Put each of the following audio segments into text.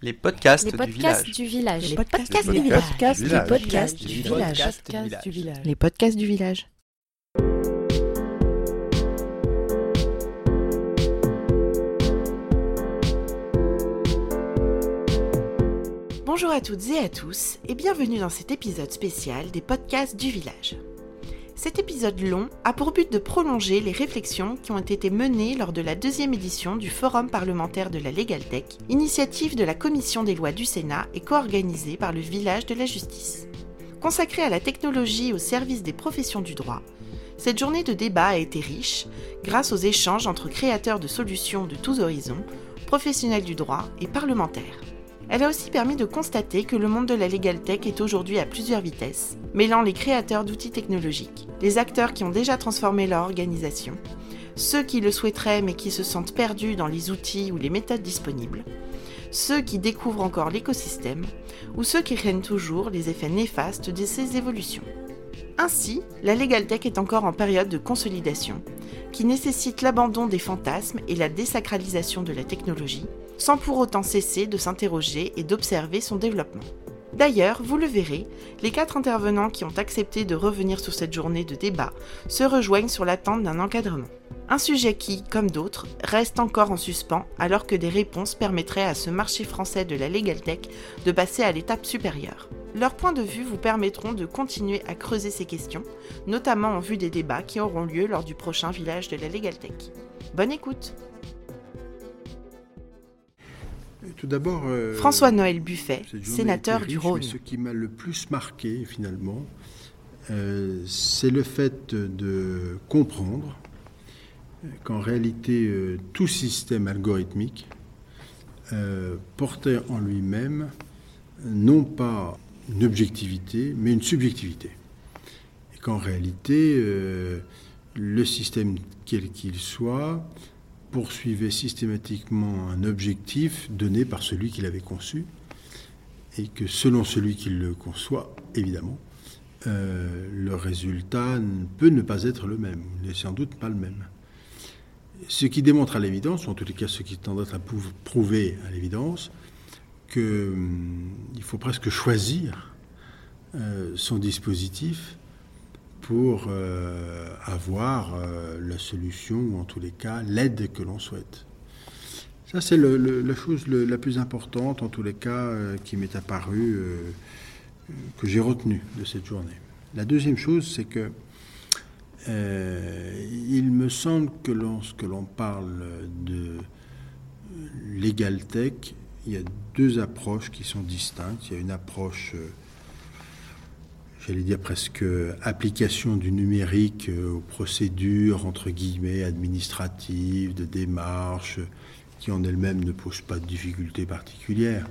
Les podcasts, Les du podcasts village. du village. Les podcasts du du village. Les podcasts du du du village. Les podcasts du village. Bonjour à toutes et à tous et bienvenue dans cet épisode spécial des podcasts du village. Cet épisode long a pour but de prolonger les réflexions qui ont été menées lors de la deuxième édition du Forum parlementaire de la Legaltech, initiative de la Commission des lois du Sénat et co-organisée par le Village de la Justice. Consacrée à la technologie au service des professions du droit, cette journée de débat a été riche grâce aux échanges entre créateurs de solutions de tous horizons, professionnels du droit et parlementaires. Elle a aussi permis de constater que le monde de la legal tech est aujourd'hui à plusieurs vitesses, mêlant les créateurs d'outils technologiques, les acteurs qui ont déjà transformé leur organisation, ceux qui le souhaiteraient mais qui se sentent perdus dans les outils ou les méthodes disponibles, ceux qui découvrent encore l'écosystème, ou ceux qui craignent toujours les effets néfastes de ces évolutions. Ainsi, la legal tech est encore en période de consolidation, qui nécessite l'abandon des fantasmes et la désacralisation de la technologie, sans pour autant cesser de s'interroger et d'observer son développement. D'ailleurs, vous le verrez, les quatre intervenants qui ont accepté de revenir sur cette journée de débat se rejoignent sur l'attente d'un encadrement. Un sujet qui, comme d'autres, reste encore en suspens alors que des réponses permettraient à ce marché français de la legal tech de passer à l'étape supérieure. Leurs points de vue vous permettront de continuer à creuser ces questions, notamment en vue des débats qui auront lieu lors du prochain village de la legal tech. Bonne écoute Tout d'abord, euh, François-Noël Buffet, sénateur du Rhône. Ce qui m'a le plus marqué, finalement, euh, c'est le fait de comprendre qu'en réalité, euh, tout système algorithmique portait en lui-même non pas une objectivité, mais une subjectivité. Et qu'en réalité, le système quel qu'il soit poursuivait systématiquement un objectif donné par celui qui l'avait conçu, et que selon celui qui le conçoit, évidemment, euh, le résultat peut ne pas être le même, n'est sans doute pas le même. Ce qui démontre à l'évidence, ou en tous les cas ce qui tend à prouver à l'évidence, qu'il faut presque choisir euh, son dispositif pour euh, avoir euh, la solution, ou en tous les cas l'aide que l'on souhaite. Ça, c'est la chose la plus importante, en tous les cas, euh, qui m'est apparue, que j'ai retenue de cette journée. La deuxième chose, c'est que il me semble que lorsque l'on parle de legal tech, il y a deux approches qui sont distinctes. Il y a une approche, j'allais dire presque application du numérique euh, aux procédures, entre guillemets, administratives, de démarches, qui en elles-mêmes ne posent pas de difficultés particulières.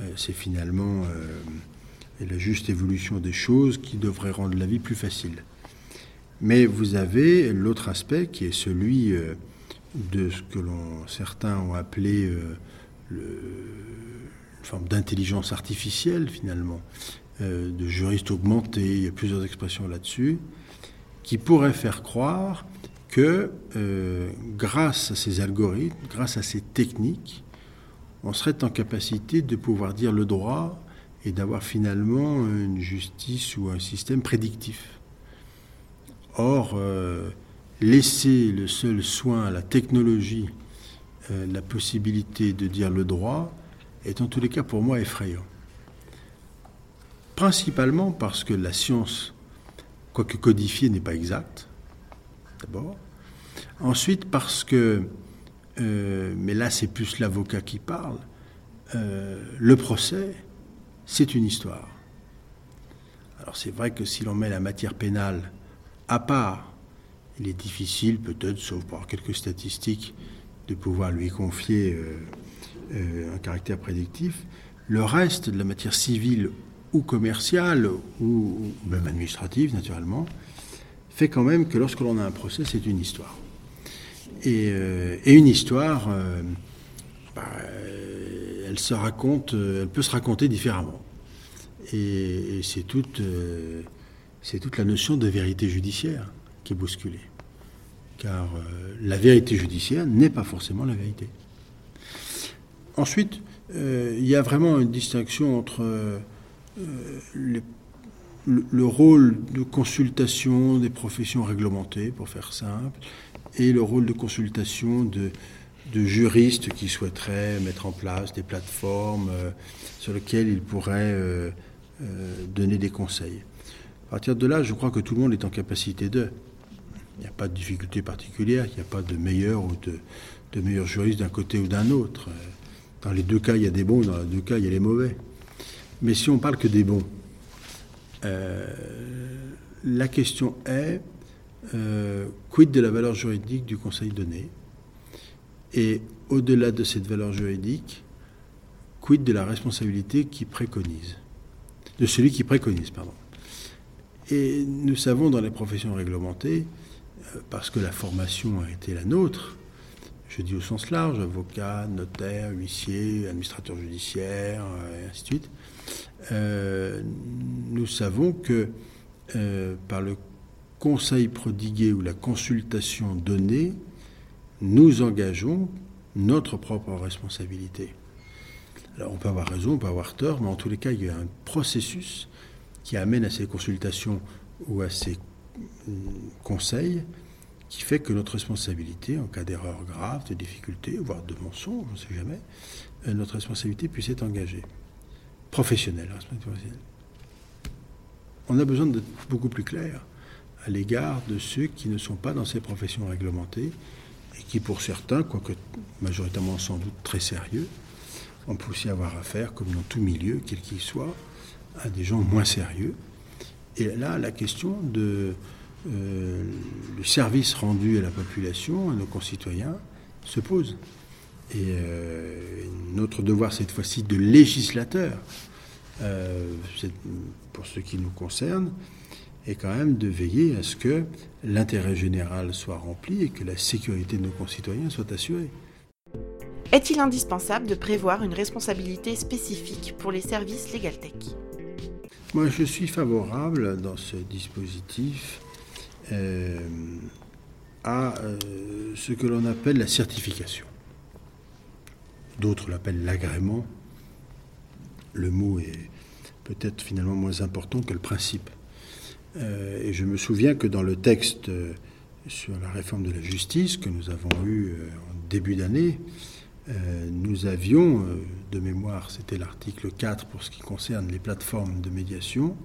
Euh, C'est finalement euh, la juste évolution des choses qui devrait rendre la vie plus facile. Mais vous avez l'autre aspect qui est celui de ce que certains ont appelé une forme d'intelligence artificielle finalement, euh, de juriste augmenté, il y a plusieurs expressions là-dessus, qui pourrait faire croire que euh, grâce à ces algorithmes, grâce à ces techniques, on serait en capacité de pouvoir dire le droit et d'avoir finalement une justice ou un système prédictif. Or, euh, laisser le seul soin à la technologie, la possibilité de dire le droit, est en tous les cas pour moi effrayant. Principalement parce que la science, quoique codifiée, n'est pas exacte, d'abord. Ensuite parce que, euh, mais là c'est plus l'avocat qui parle, euh, le procès, c'est une histoire. Alors c'est vrai que si l'on met la matière pénale à part, il est difficile peut-être, sauf par quelques statistiques, de pouvoir lui confier euh, un caractère prédictif. Le reste de la matière civile ou commerciale, ou, même administrative naturellement, fait quand même que lorsque l'on a un procès, c'est une histoire. Et, euh, une histoire, euh, bah, euh, elle se raconte, elle peut se raconter différemment. Et, c'est toute, c'est toute la notion de vérité judiciaire qui est bousculée. Car la vérité judiciaire n'est pas forcément la vérité. Ensuite, il y a vraiment une distinction entre le, le, rôle de consultation des professions réglementées, pour faire simple, et le rôle de consultation de, juristes qui souhaiteraient mettre en place des plateformes euh, sur lesquelles ils pourraient euh, euh, donner des conseils. À partir de là, je crois que tout le monde est en capacité de. Il n'y a pas de difficulté particulière, il n'y a pas de meilleur ou de, de meilleur juriste d'un côté ou d'un autre. Dans les deux cas, il y a des bons, dans les deux cas, il y a les mauvais. Mais si on parle que des bons, la question est quid de la valeur juridique du conseil donné? Et au-delà de cette valeur juridique, quid de la responsabilité qui préconise? De celui qui préconise, pardon. Et nous savons dans les professions réglementées, euh, parce que la formation a été la nôtre, je dis au sens large, avocat, notaire, huissier, administrateur judiciaire, euh, et ainsi de suite, euh, nous savons que par le conseil prodigué ou la consultation donnée, nous engageons notre propre responsabilité. Alors on peut avoir raison, on peut avoir tort, mais en tous les cas, il y a un processus qui amène à ces consultations ou à ces mm, conseils qui fait que notre responsabilité, en cas d'erreur grave, de difficulté, voire de mensonge, on ne sait jamais, euh, notre responsabilité puisse être engagée. Professionnelle, professionnelle. On a besoin d'être beaucoup plus clair à l'égard de ceux qui ne sont pas dans ces professions réglementées et qui pour certains, quoique majoritairement sans doute très sérieux, on peut aussi avoir affaire, comme dans tout milieu, quel qu'il soit, à des gens moins sérieux. Et là, la question de euh, le service rendu à la population, à nos concitoyens, se pose. Et euh, notre devoir cette fois-ci de législateur, euh, pour ce qui nous concerne, est quand même de veiller à ce que l'intérêt général soit rempli et que la sécurité de nos concitoyens soit assurée. Est-il indispensable de prévoir une responsabilité spécifique pour les services LegalTech Moi, je suis favorable dans ce dispositif euh, à euh, ce que l'on appelle la certification. D'autres l'appellent l'agrément. Le mot est peut-être finalement moins important que le principe. Euh, et je me souviens que dans le texte euh, sur la réforme de la justice que nous avons eu euh, en début d'année, nous avions, de mémoire, c'était l'article 4 pour ce qui concerne les plateformes de médiation,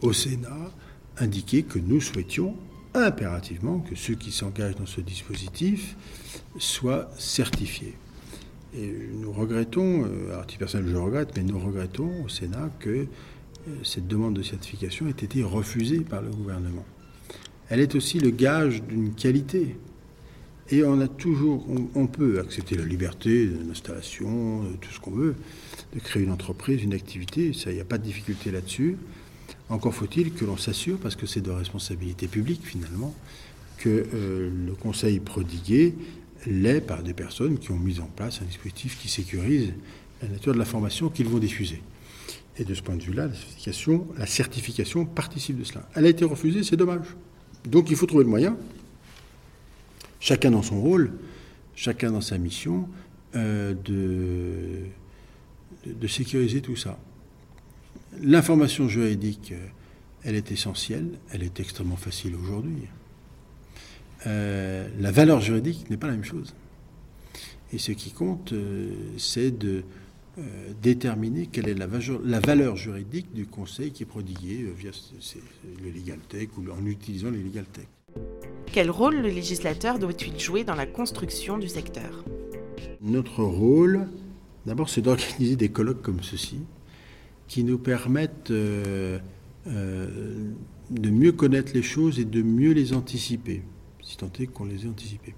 au Sénat, indiqué que nous souhaitions impérativement que ceux qui s'engagent dans ce dispositif soient certifiés. Et nous regrettons, à titre personnel je regrette, mais nous regrettons au Sénat que cette demande de certification ait été refusée par le gouvernement. Elle est aussi le gage d'une qualité. Et on a toujours, on, peut accepter la liberté d'installation, tout ce qu'on veut, de créer une entreprise, une activité, il n'y a pas de difficulté là-dessus. Encore faut-il que l'on s'assure, parce que c'est de responsabilité publique finalement, que euh, le conseil prodigué l'est par des personnes qui ont mis en place un dispositif qui sécurise la nature de la formation qu'ils vont diffuser. Et de ce point de vue-là, la certification, la certification participe de cela. Elle a été refusée, c'est dommage. Donc il faut trouver le moyen, chacun dans son rôle, chacun dans sa mission, euh, de, sécuriser tout ça. L'information juridique, euh, elle est essentielle, elle est extrêmement facile aujourd'hui. Euh, la valeur juridique n'est pas la même chose. Et ce qui compte, c'est de euh, déterminer quelle est la, valeur juridique du conseil qui est prodigué euh, via le Legal Tech ou en utilisant le Legal Tech. Quel rôle le législateur doit-il jouer dans la construction du secteur? Notre rôle, d'abord, c'est d'organiser des colloques comme ceci, qui nous permettent euh, de mieux connaître les choses et de mieux les anticiper, si tant est qu'on les ait anticipées.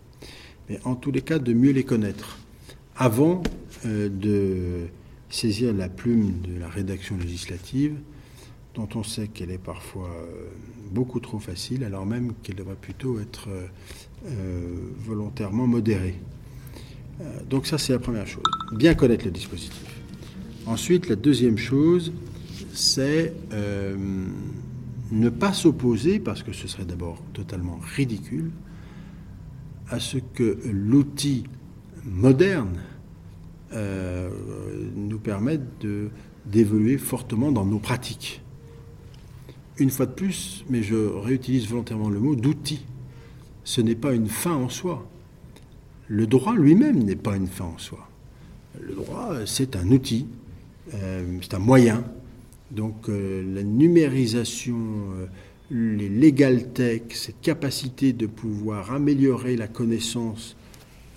Mais en tous les cas, de mieux les connaître avant euh, de saisir la plume de la rédaction législative, dont on sait qu'elle est parfois euh, beaucoup trop facile, alors même qu'elle devrait plutôt être euh, volontairement modérée. donc ça, c'est la première chose. Bien connaître le dispositif. Ensuite, la deuxième chose, c'est ne pas s'opposer, parce que ce serait d'abord totalement ridicule, à ce que l'outil moderne nous permettent d'évoluer fortement dans nos pratiques. Une fois de plus, mais je réutilise volontairement le mot d'outil. Ce n'est pas une fin en soi. Le droit lui-même n'est pas une fin en soi. Le droit, c'est un outil, c'est un moyen. Donc la numérisation, les legal tech, cette capacité de pouvoir améliorer la connaissance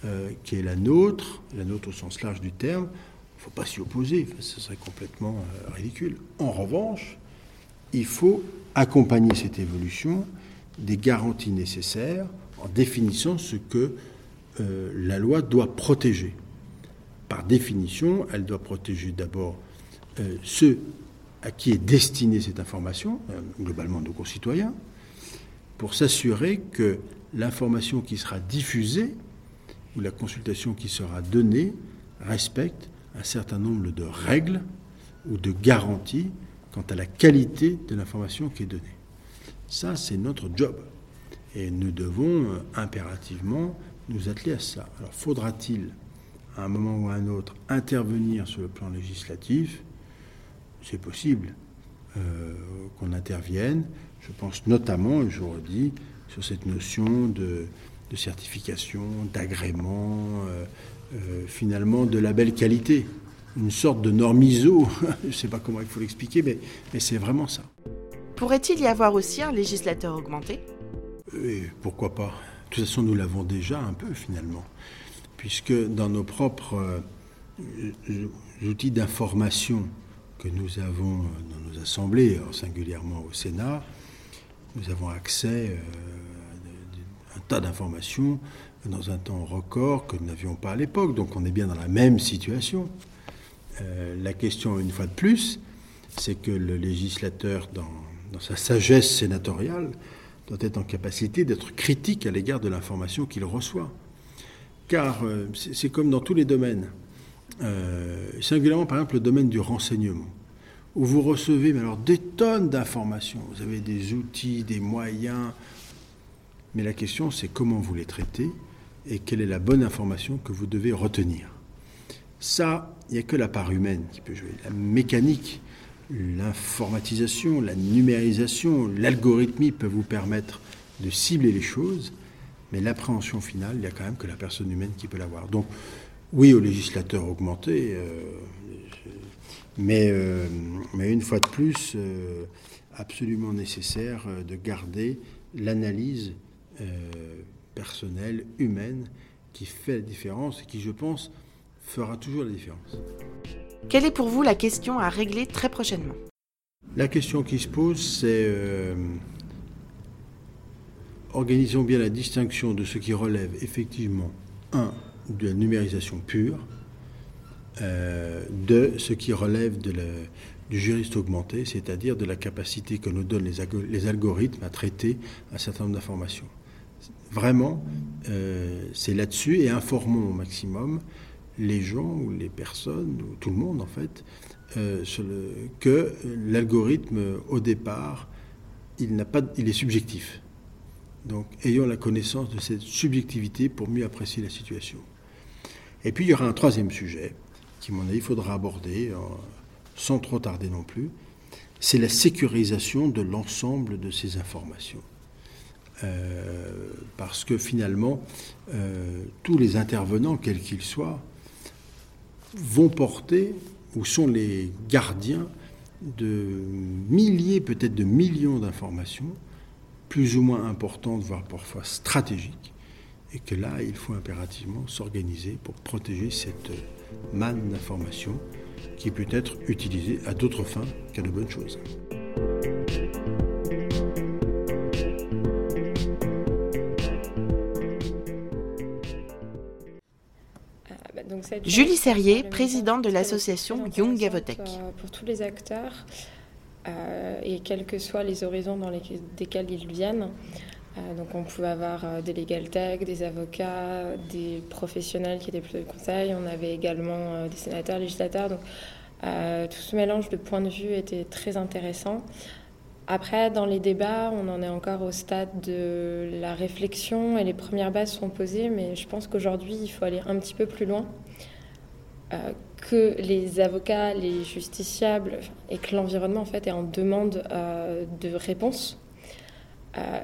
euh, qui est la nôtre, la nôtre au sens large du terme, il ne faut pas s'y opposer, ce serait complètement euh, ridicule. En revanche, il faut accompagner cette évolution des garanties nécessaires en définissant ce que euh, la loi doit protéger. Par définition, elle doit protéger d'abord ceux à qui est destinée cette information, euh, globalement nos concitoyens, pour s'assurer que l'information qui sera diffusée ou la consultation qui sera donnée respecte un certain nombre de règles ou de garanties quant à la qualité de l'information qui est donnée. Ça, c'est notre job. Et nous devons euh, impérativement nous atteler à ça. Alors, faudra-t-il, à un moment ou à un autre, intervenir sur le plan législatif c'est possible euh, qu'on intervienne. Je pense notamment, je vous redis, sur cette notion de, certification, d'agrément, euh, euh, finalement de label qualité. Une sorte de norme ISO, je ne sais pas comment il faut l'expliquer, mais, mais c'est vraiment ça. Pourrait-il y avoir aussi un législateur augmenté? Et Pourquoi pas? De toute façon, nous l'avons déjà un peu finalement, puisque dans nos propres outils d'information, que nous avons dans nos assemblées, singulièrement au Sénat, nous avons accès à euh, un tas d'informations dans un temps record que nous n'avions pas à l'époque. Donc on est bien dans la même situation. Euh, la question, une fois de plus, c'est que le législateur, dans, sa sagesse sénatoriale, doit être en capacité d'être critique à l'égard de l'information qu'il reçoit. Car euh, c'est comme dans tous les domaines. Euh, singulièrement par exemple le domaine du renseignement, où vous recevez mais alors des tonnes d'informations, vous avez des outils, des moyens, mais la question c'est comment vous les traitez et quelle est la bonne information que vous devez retenir. Ça, il n'y a que la part humaine qui peut jouer. La mécanique, l'informatisation, la numérisation, l'algorithmie peuvent vous permettre de cibler les choses, mais l'appréhension finale, il n'y a quand même que la personne humaine qui peut l'avoir. Donc, oui, au législateur augmenté, euh, mais, euh, mais une fois de plus, euh, absolument nécessaire de garder l'analyse personnelle, humaine, qui fait la différence et qui, je pense, fera toujours la différence. Quelle est pour vous la question à régler très prochainement? La question qui se pose, c'est organisons bien la distinction de ce qui relève effectivement, un, de la numérisation pure, euh, de ce qui relève du juriste augmenté, c'est-à-dire de la capacité que nous donnent les, algorithmes à traiter un certain nombre d'informations. Vraiment, euh, c'est là-dessus et informons au maximum les gens ou les personnes, ou tout le monde en fait, euh, que l'algorithme, au départ, il, pas, il est subjectif. Donc ayons la connaissance de cette subjectivité pour mieux apprécier la situation. Et puis il y aura un troisième sujet qui, à mon avis, il faudra aborder euh, sans trop tarder non plus, c'est la sécurisation de l'ensemble de ces informations. Euh, parce que finalement, euh, tous les intervenants, quels qu'ils soient, vont porter ou sont les gardiens de milliers, peut-être de millions d'informations, plus ou moins importantes, voire parfois stratégiques, et que là, il faut impérativement s'organiser pour protéger cette manne d'informations qui peut être utilisée à d'autres fins qu'à de bonnes choses. Julie Serrier, présidente de l'association Young Avotech. Euh, pour tous les acteurs, euh, et quels que soient les horizons dans lesquels ils viennent, euh, donc on pouvait avoir euh, des legal tech, des avocats, des professionnels qui étaient plutôt de conseil. On avait également euh, des sénateurs, législateurs. Donc tout ce mélange de points de vue était très intéressant. Après, dans les débats, on en est encore au stade de la réflexion et les premières bases sont posées, mais je pense qu'aujourd'hui, il faut aller un petit peu plus loin. que les avocats, les justiciables et que l'environnement en fait est en demande de réponses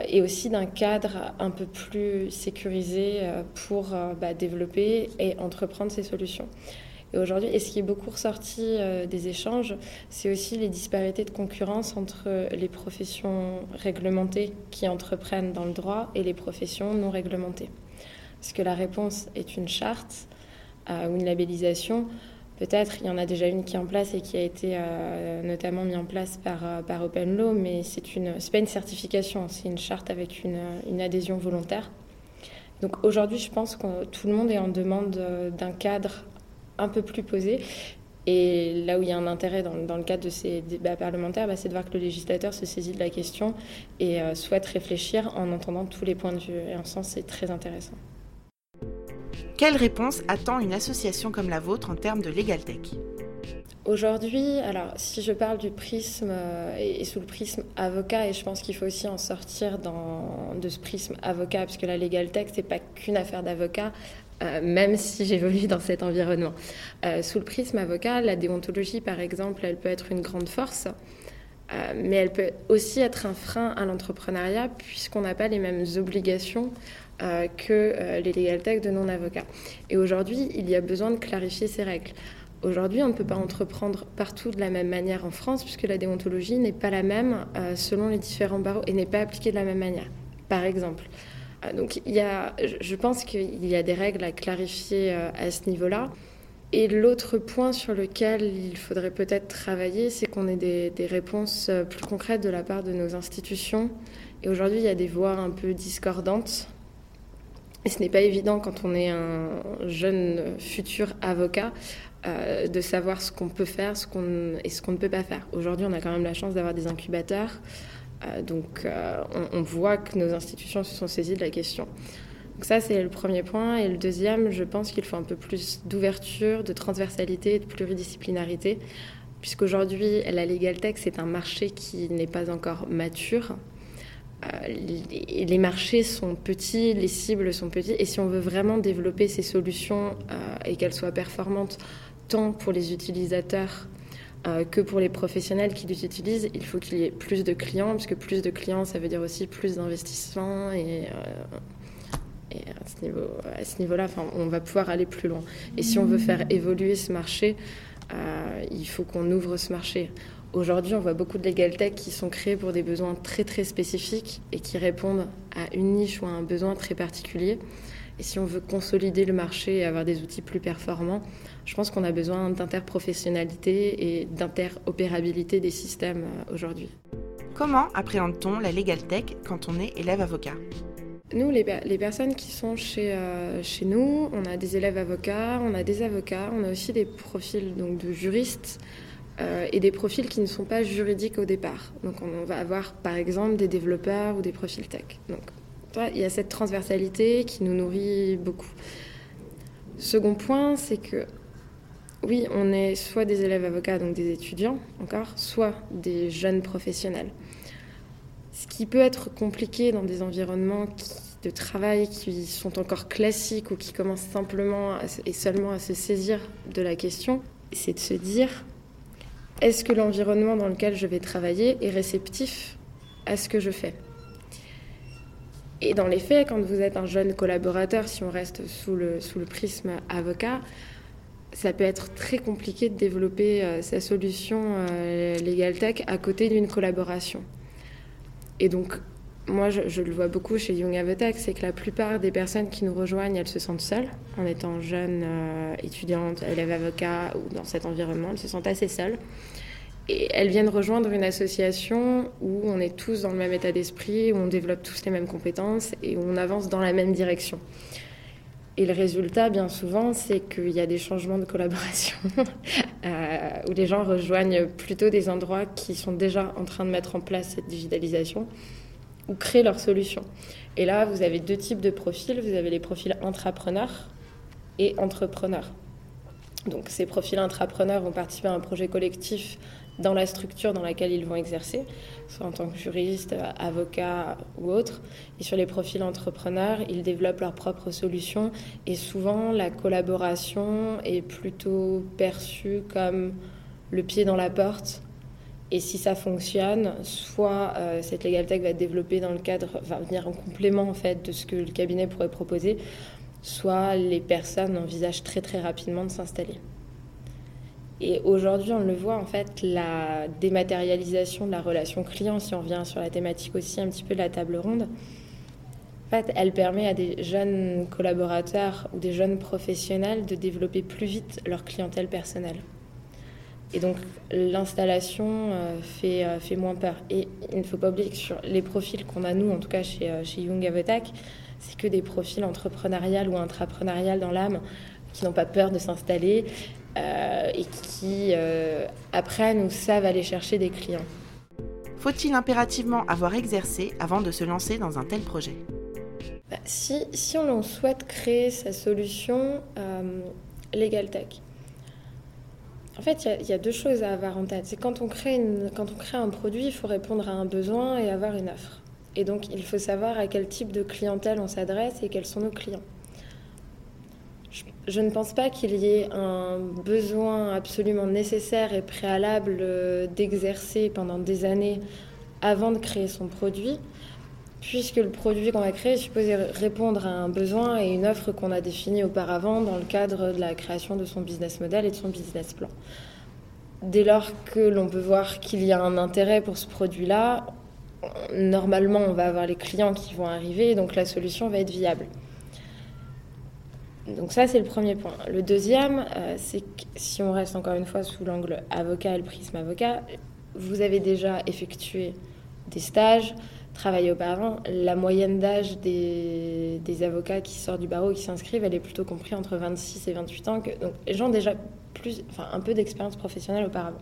et aussi d'un cadre un peu plus sécurisé pour bah, développer et entreprendre ces solutions. Et aujourd'hui, et ce qui est beaucoup ressorti euh, des échanges, c'est aussi les disparités de concurrence entre les professions réglementées qui entreprennent dans le droit et les professions non réglementées. Parce que la réponse est une charte euh, ou une labellisation. Peut-être il y en a déjà une qui est en place et qui a été euh, notamment mise en place par, par Open Law, mais c'est une pas une certification, c'est une charte avec une, adhésion volontaire. Donc aujourd'hui, je pense que tout le monde est en demande d'un cadre un peu plus posé. Et là où il y a un intérêt dans, le cadre de ces débats parlementaires, bah, c'est de voir que le législateur se saisit de la question et euh, souhaite réfléchir en entendant tous les points de vue. Et en ce sens, c'est très intéressant. Quelle réponse attend une association comme la vôtre en termes de Legal Tech? Aujourd'hui, alors si je parle du prisme euh, et, sous le prisme avocat, et je pense qu'il faut aussi en sortir dans, de ce prisme avocat, parce que la Legal Tech, c'est pas qu'une affaire d'avocat, euh, même si j'évolue dans cet environnement. Euh, sous le prisme avocat, la déontologie, par exemple, elle peut être une grande force, euh, mais elle peut aussi être un frein à l'entrepreneuriat, puisqu'on n'a pas les mêmes obligations que les legal tech de non-avocats. Et aujourd'hui, il y a besoin de clarifier ces règles. Aujourd'hui, on ne peut pas entreprendre partout de la même manière en France, puisque la déontologie n'est pas la même selon les différents barreaux et n'est pas appliquée de la même manière. Par exemple, euh, donc il y a, je pense qu'il y a des règles à clarifier euh, à ce niveau-là. Et l'autre point sur lequel il faudrait peut-être travailler, c'est qu'on ait des, réponses euh, plus concrètes de la part de nos institutions. Et aujourd'hui, il y a des voix un peu discordantes. Et ce n'est pas évident quand on est un jeune futur avocat euh, de savoir ce qu'on peut faire ce et ce qu'on ne peut pas faire. Aujourd'hui, on a quand même la chance d'avoir des incubateurs. Euh, donc on, voit que nos institutions se sont saisies de la question. Donc ça, c'est le premier point. Et le deuxième, je pense qu'il faut un peu plus d'ouverture, de transversalité de pluridisciplinarité, puisqu'aujourd'hui, la Legal Tech, c'est un marché qui n'est pas encore mature. Euh, les, marchés sont petits, les cibles sont petites, et si on veut vraiment développer ces solutions et qu'elles soient performantes, tant pour les utilisateurs euh, que pour les professionnels qui les utilisent, il faut qu'il y ait plus de clients, puisque plus de clients, ça veut dire aussi plus d'investissement. Et, euh, à ce niveau-là, on va pouvoir aller plus loin. Et si on veut faire évoluer ce marché, euh, il faut qu'on ouvre ce marché. Aujourd'hui, on voit beaucoup de legal tech qui sont créés pour des besoins très très spécifiques et qui répondent à une niche ou à un besoin très particulier. Et si on veut consolider le marché et avoir des outils plus performants, je pense qu'on a besoin d'interprofessionnalité et d'interopérabilité des systèmes euh, aujourd'hui. Comment appréhende-t-on la legal tech quand on est élève avocat? Nous, les, personnes qui sont chez, euh, chez nous, on a des élèves avocats, on a des avocats, on a aussi des profils donc, de juristes euh, et des profils qui ne sont pas juridiques au départ. Donc on va avoir par exemple des développeurs ou des profils tech. Donc il y a cette transversalité qui nous nourrit beaucoup. Second point, c'est que oui, on est soit des élèves avocats, donc des étudiants encore, soit des jeunes professionnels. Ce qui peut être compliqué dans des environnements de travail qui sont encore classiques ou qui commencent simplement et seulement à se saisir de la question, c'est de se dire est-ce que l'environnement dans lequel je vais travailler est réceptif à ce que je fais? Et dans les faits, quand vous êtes un jeune collaborateur, si on reste sous le, sous le prisme avocat, ça peut être très compliqué de développer euh, sa solution euh, Legal Tech à côté d'une collaboration. Et donc, moi, je, le vois beaucoup chez Young Avotech, c'est que la plupart des personnes qui nous rejoignent, elles se sentent seules en étant jeunes, euh, étudiantes, élèves avocats ou dans cet environnement, elles se sentent assez seules. Et elles viennent rejoindre une association où on est tous dans le même état d'esprit, où on développe tous les mêmes compétences et où on avance dans la même direction. Et le résultat, bien souvent, c'est qu'il y a des changements de collaboration, euh, où les gens rejoignent plutôt des endroits qui sont déjà en train de mettre en place cette digitalisation, ou créent leurs solutions. Et là, vous avez deux types de profils. Vous avez les profils intrapreneurs et entrepreneurs. Donc ces profils intrapreneurs vont participer à un projet collectif dans la structure dans laquelle ils vont exercer, soit en tant que juriste, avocat ou autre. Et sur les profils entrepreneurs, ils développent leurs propres solutions et souvent la collaboration est plutôt perçue comme le pied dans la porte. Et si ça fonctionne, soit euh, cette Legal Tech va être développée dans le cadre, va venir en complément en fait de ce que le cabinet pourrait proposer, soit les personnes envisagent très très rapidement de s'installer. Et aujourd'hui, on le voit, en fait, la dématérialisation de la relation client, si on revient sur la thématique aussi un petit peu de la table ronde, en fait, elle permet à des jeunes collaborateurs ou des jeunes professionnels de développer plus vite leur clientèle personnelle. Et donc, l'installation euh, fait, euh, fait moins peur. Et il ne faut pas oublier que sur les profils qu'on a, nous, en tout cas chez, euh, chez Young Avotac, c'est que des profils entrepreneuriales ou intrapreneuriales dans l'âme qui n'ont pas peur de s'installer, euh, et qui euh, apprennent ou savent aller chercher des clients. Faut-il impérativement avoir exercé avant de se lancer dans un tel projet? Bah, si, si, on souhaite créer sa solution euh, Legal Tech, en fait, il y, y, a deux choses à avoir en tête. C'est quand, on crée quand on crée un produit, il faut répondre à un besoin et avoir une offre. Et donc, il faut savoir à quel type de clientèle on s'adresse et quels sont nos clients. Je ne pense pas qu'il y ait un besoin absolument nécessaire et préalable euh, d'exercer pendant des années avant de créer son produit, puisque le produit qu'on va créer est supposé répondre à un besoin et une offre qu'on a définie auparavant dans le cadre de la création de son business model et de son business plan. Dès lors que l'on peut voir qu'il y a un intérêt pour ce produit-là, normalement on va avoir les clients qui vont arriver, donc la solution va être viable. Donc ça, c'est le premier point. Le deuxième, euh, c'est que si on reste encore une fois sous l'angle avocat et le prisme avocat, vous avez déjà effectué des stages, travaillé auparavant. La moyenne d'âge des, avocats qui sortent du barreau et qui s'inscrivent, elle est plutôt comprise entre 26 et 28 ans. Donc les gens déjà plus, enfin, un peu d'expérience professionnelle auparavant.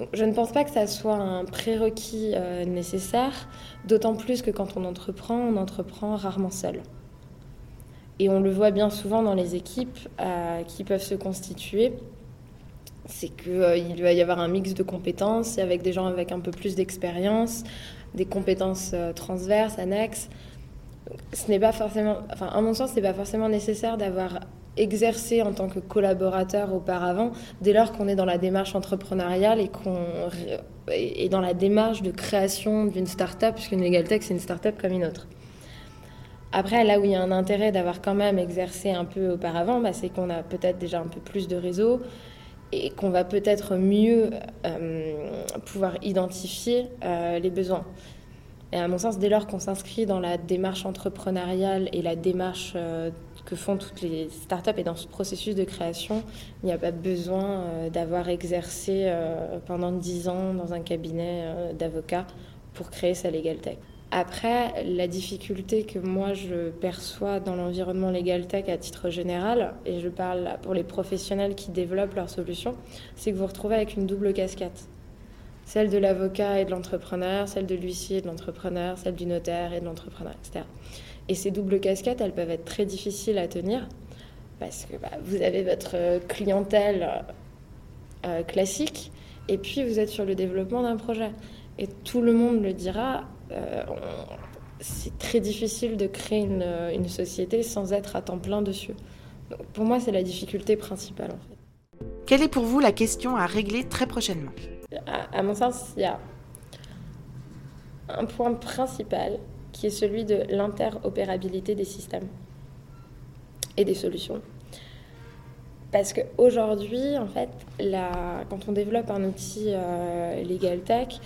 Donc, je ne pense pas que ça soit un prérequis euh, nécessaire, d'autant plus que quand on entreprend, on entreprend rarement seul. Et on le voit bien souvent dans les équipes euh, qui peuvent se constituer. C'est qu'il euh, va y avoir un mix de compétences avec des gens avec un peu plus d'expérience, des compétences euh, transverses, annexes. Ce n'est pas forcément, enfin, à mon sens, ce n'est pas forcément nécessaire d'avoir exercé en tant que collaborateur auparavant, dès lors qu'on est dans la démarche entrepreneuriale et qu'on est dans la démarche de création d'une start-up, puisqu'une Legaltech, c'est une start-up comme une autre. Après, là où il y a un intérêt d'avoir quand même exercé un peu auparavant, bah, c'est qu'on a peut-être déjà un peu plus de réseau et qu'on va peut-être mieux euh, pouvoir identifier euh, les besoins. Et à mon sens, dès lors qu'on s'inscrit dans la démarche entrepreneuriale et la démarche euh, que font toutes les startups et dans ce processus de création, il n'y a pas besoin d'avoir exercé pendant dix ans dans un cabinet d'avocats pour créer sa Legal Tech. Après, la difficulté que moi je perçois dans l'environnement legal tech à titre général, et je parle pour les professionnels qui développent leurs solutions, c'est que vous vous retrouvez avec une double casquette. Celle de l'avocat et de l'entrepreneur, celle de l'huissier et de l'entrepreneur, celle du notaire et de l'entrepreneur, etc. Et ces doubles casquettes, elles peuvent être très difficiles à tenir parce que bah, vous avez votre clientèle euh, classique et puis vous êtes sur le développement d'un projet. Et tout le monde le dira, euh, c'est très difficile de créer une, une, société sans être à temps plein dessus. Donc, pour moi, c'est la difficulté principale en fait. Quelle est pour vous la question à régler très prochainement à, à mon sens, il y a un point principal qui est celui de l'interopérabilité des systèmes et des solutions. Parce qu'aujourd'hui, en fait, la, quand on développe un outil euh, Legal Tech,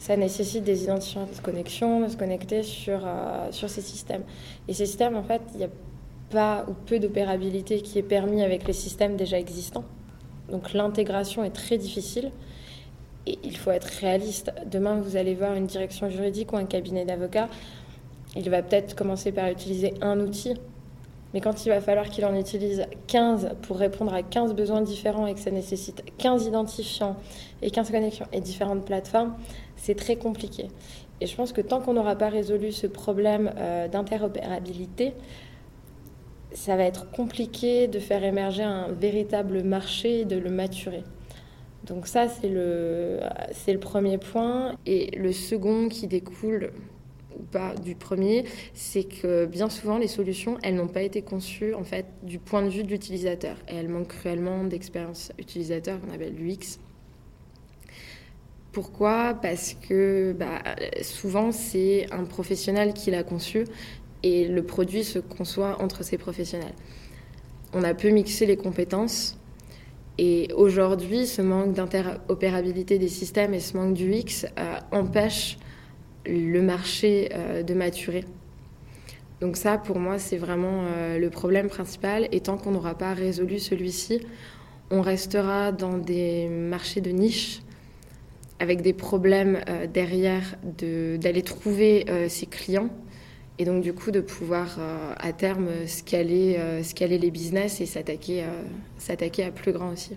ça nécessite des identifiants de connexion, de se connecter sur, euh, sur ces systèmes. Et ces systèmes, en fait, il n'y a pas ou peu d'opérabilité qui est permis avec les systèmes déjà existants. Donc l'intégration est très difficile. Et il faut être réaliste. Demain, vous allez voir une direction juridique ou un cabinet d'avocats. Il va peut-être commencer par utiliser un outil. Mais quand il va falloir qu'il en utilise 15 pour répondre à 15 besoins différents et que ça nécessite 15 identifiants et 15 connexions et différentes plateformes, c'est très compliqué. Et je pense que tant qu'on n'aura pas résolu ce problème euh, d'interopérabilité, ça va être compliqué de faire émerger un véritable marché et de le maturer. Donc ça, c'est le, le premier point. Et le second qui découle ou pas du premier, c'est que bien souvent les solutions, elles n'ont pas été conçues en fait du point de vue de l'utilisateur et elles manquent cruellement d'expérience utilisateur qu'on appelle l'UX. Pourquoi? Parce que bah, souvent c'est un professionnel qui l'a conçu et le produit se conçoit entre ces professionnels. On a peu mixé les compétences et aujourd'hui, ce manque d'interopérabilité des systèmes et ce manque d'UX euh, empêche le marché euh, de maturer. Donc ça, pour moi, c'est vraiment euh, le problème principal. Et tant qu'on n'aura pas résolu celui-ci, on restera dans des marchés de niche avec des problèmes euh, derrière d'aller trouver ses clients et donc du coup de pouvoir à terme scaler, scaler les business et s'attaquer à plus grand aussi.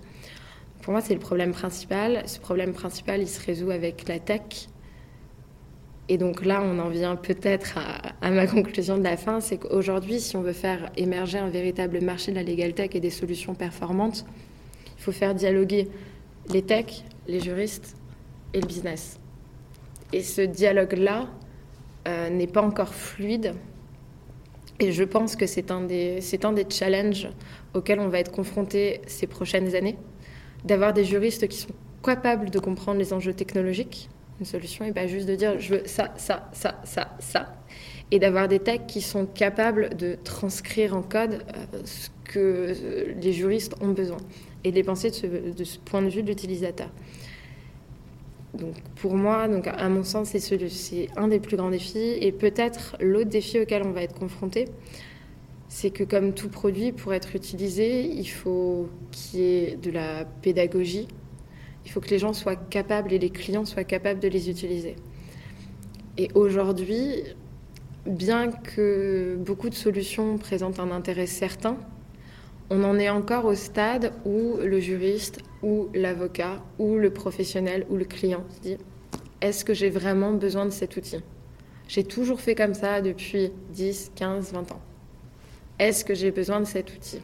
Pour moi, c'est le problème principal. Ce problème principal, il se résout avec la tech et donc là, on en vient peut-être à, ma conclusion de la fin, c'est qu'aujourd'hui, si on veut faire émerger un véritable marché de la legal tech et des solutions performantes, il faut faire dialoguer les techs, les juristes et le business. Et ce dialogue-là euh, n'est pas encore fluide. Et je pense que c'est un, des, un des challenges auxquels on va être confronté ces prochaines années, d'avoir des juristes qui sont capables de comprendre les enjeux technologiques, une solution et pas juste de dire je veux ça, ça, ça, ça, ça. Et d'avoir des techs qui sont capables de transcrire en code euh, ce que euh, les juristes ont besoin et de les penser de ce, de ce point de vue de l'utilisateur. Donc pour moi, donc à mon sens, c'est un des plus grands défis. Et peut-être l'autre défi auquel on va être confronté, c'est que comme tout produit, pour être utilisé, il faut qu'il y ait de la pédagogie, il faut que les gens soient capables et les clients soient capables de les utiliser. Et aujourd'hui, bien que beaucoup de solutions présentent un intérêt certain, on en est encore au stade où le juriste ou l'avocat ou le professionnel ou le client se dit est-ce que j'ai vraiment besoin de cet outil? J'ai toujours fait comme ça depuis 10, 15, 20 ans. Est-ce que j'ai besoin de cet outil?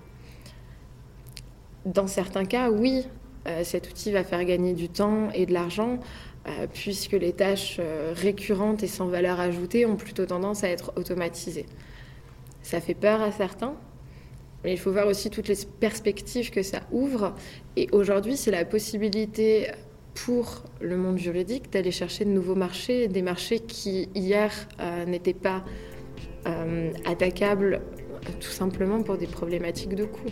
Dans certains cas, oui, euh, cet outil va faire gagner du temps et de l'argent, euh, puisque les tâches euh, récurrentes et sans valeur ajoutée ont plutôt tendance à être automatisées. Ça fait peur à certains, il faut voir aussi toutes les perspectives que ça ouvre. Et aujourd'hui, c'est la possibilité pour le monde juridique d'aller chercher de nouveaux marchés, des marchés qui hier n'étaient pas attaquables tout simplement pour des problématiques de coût.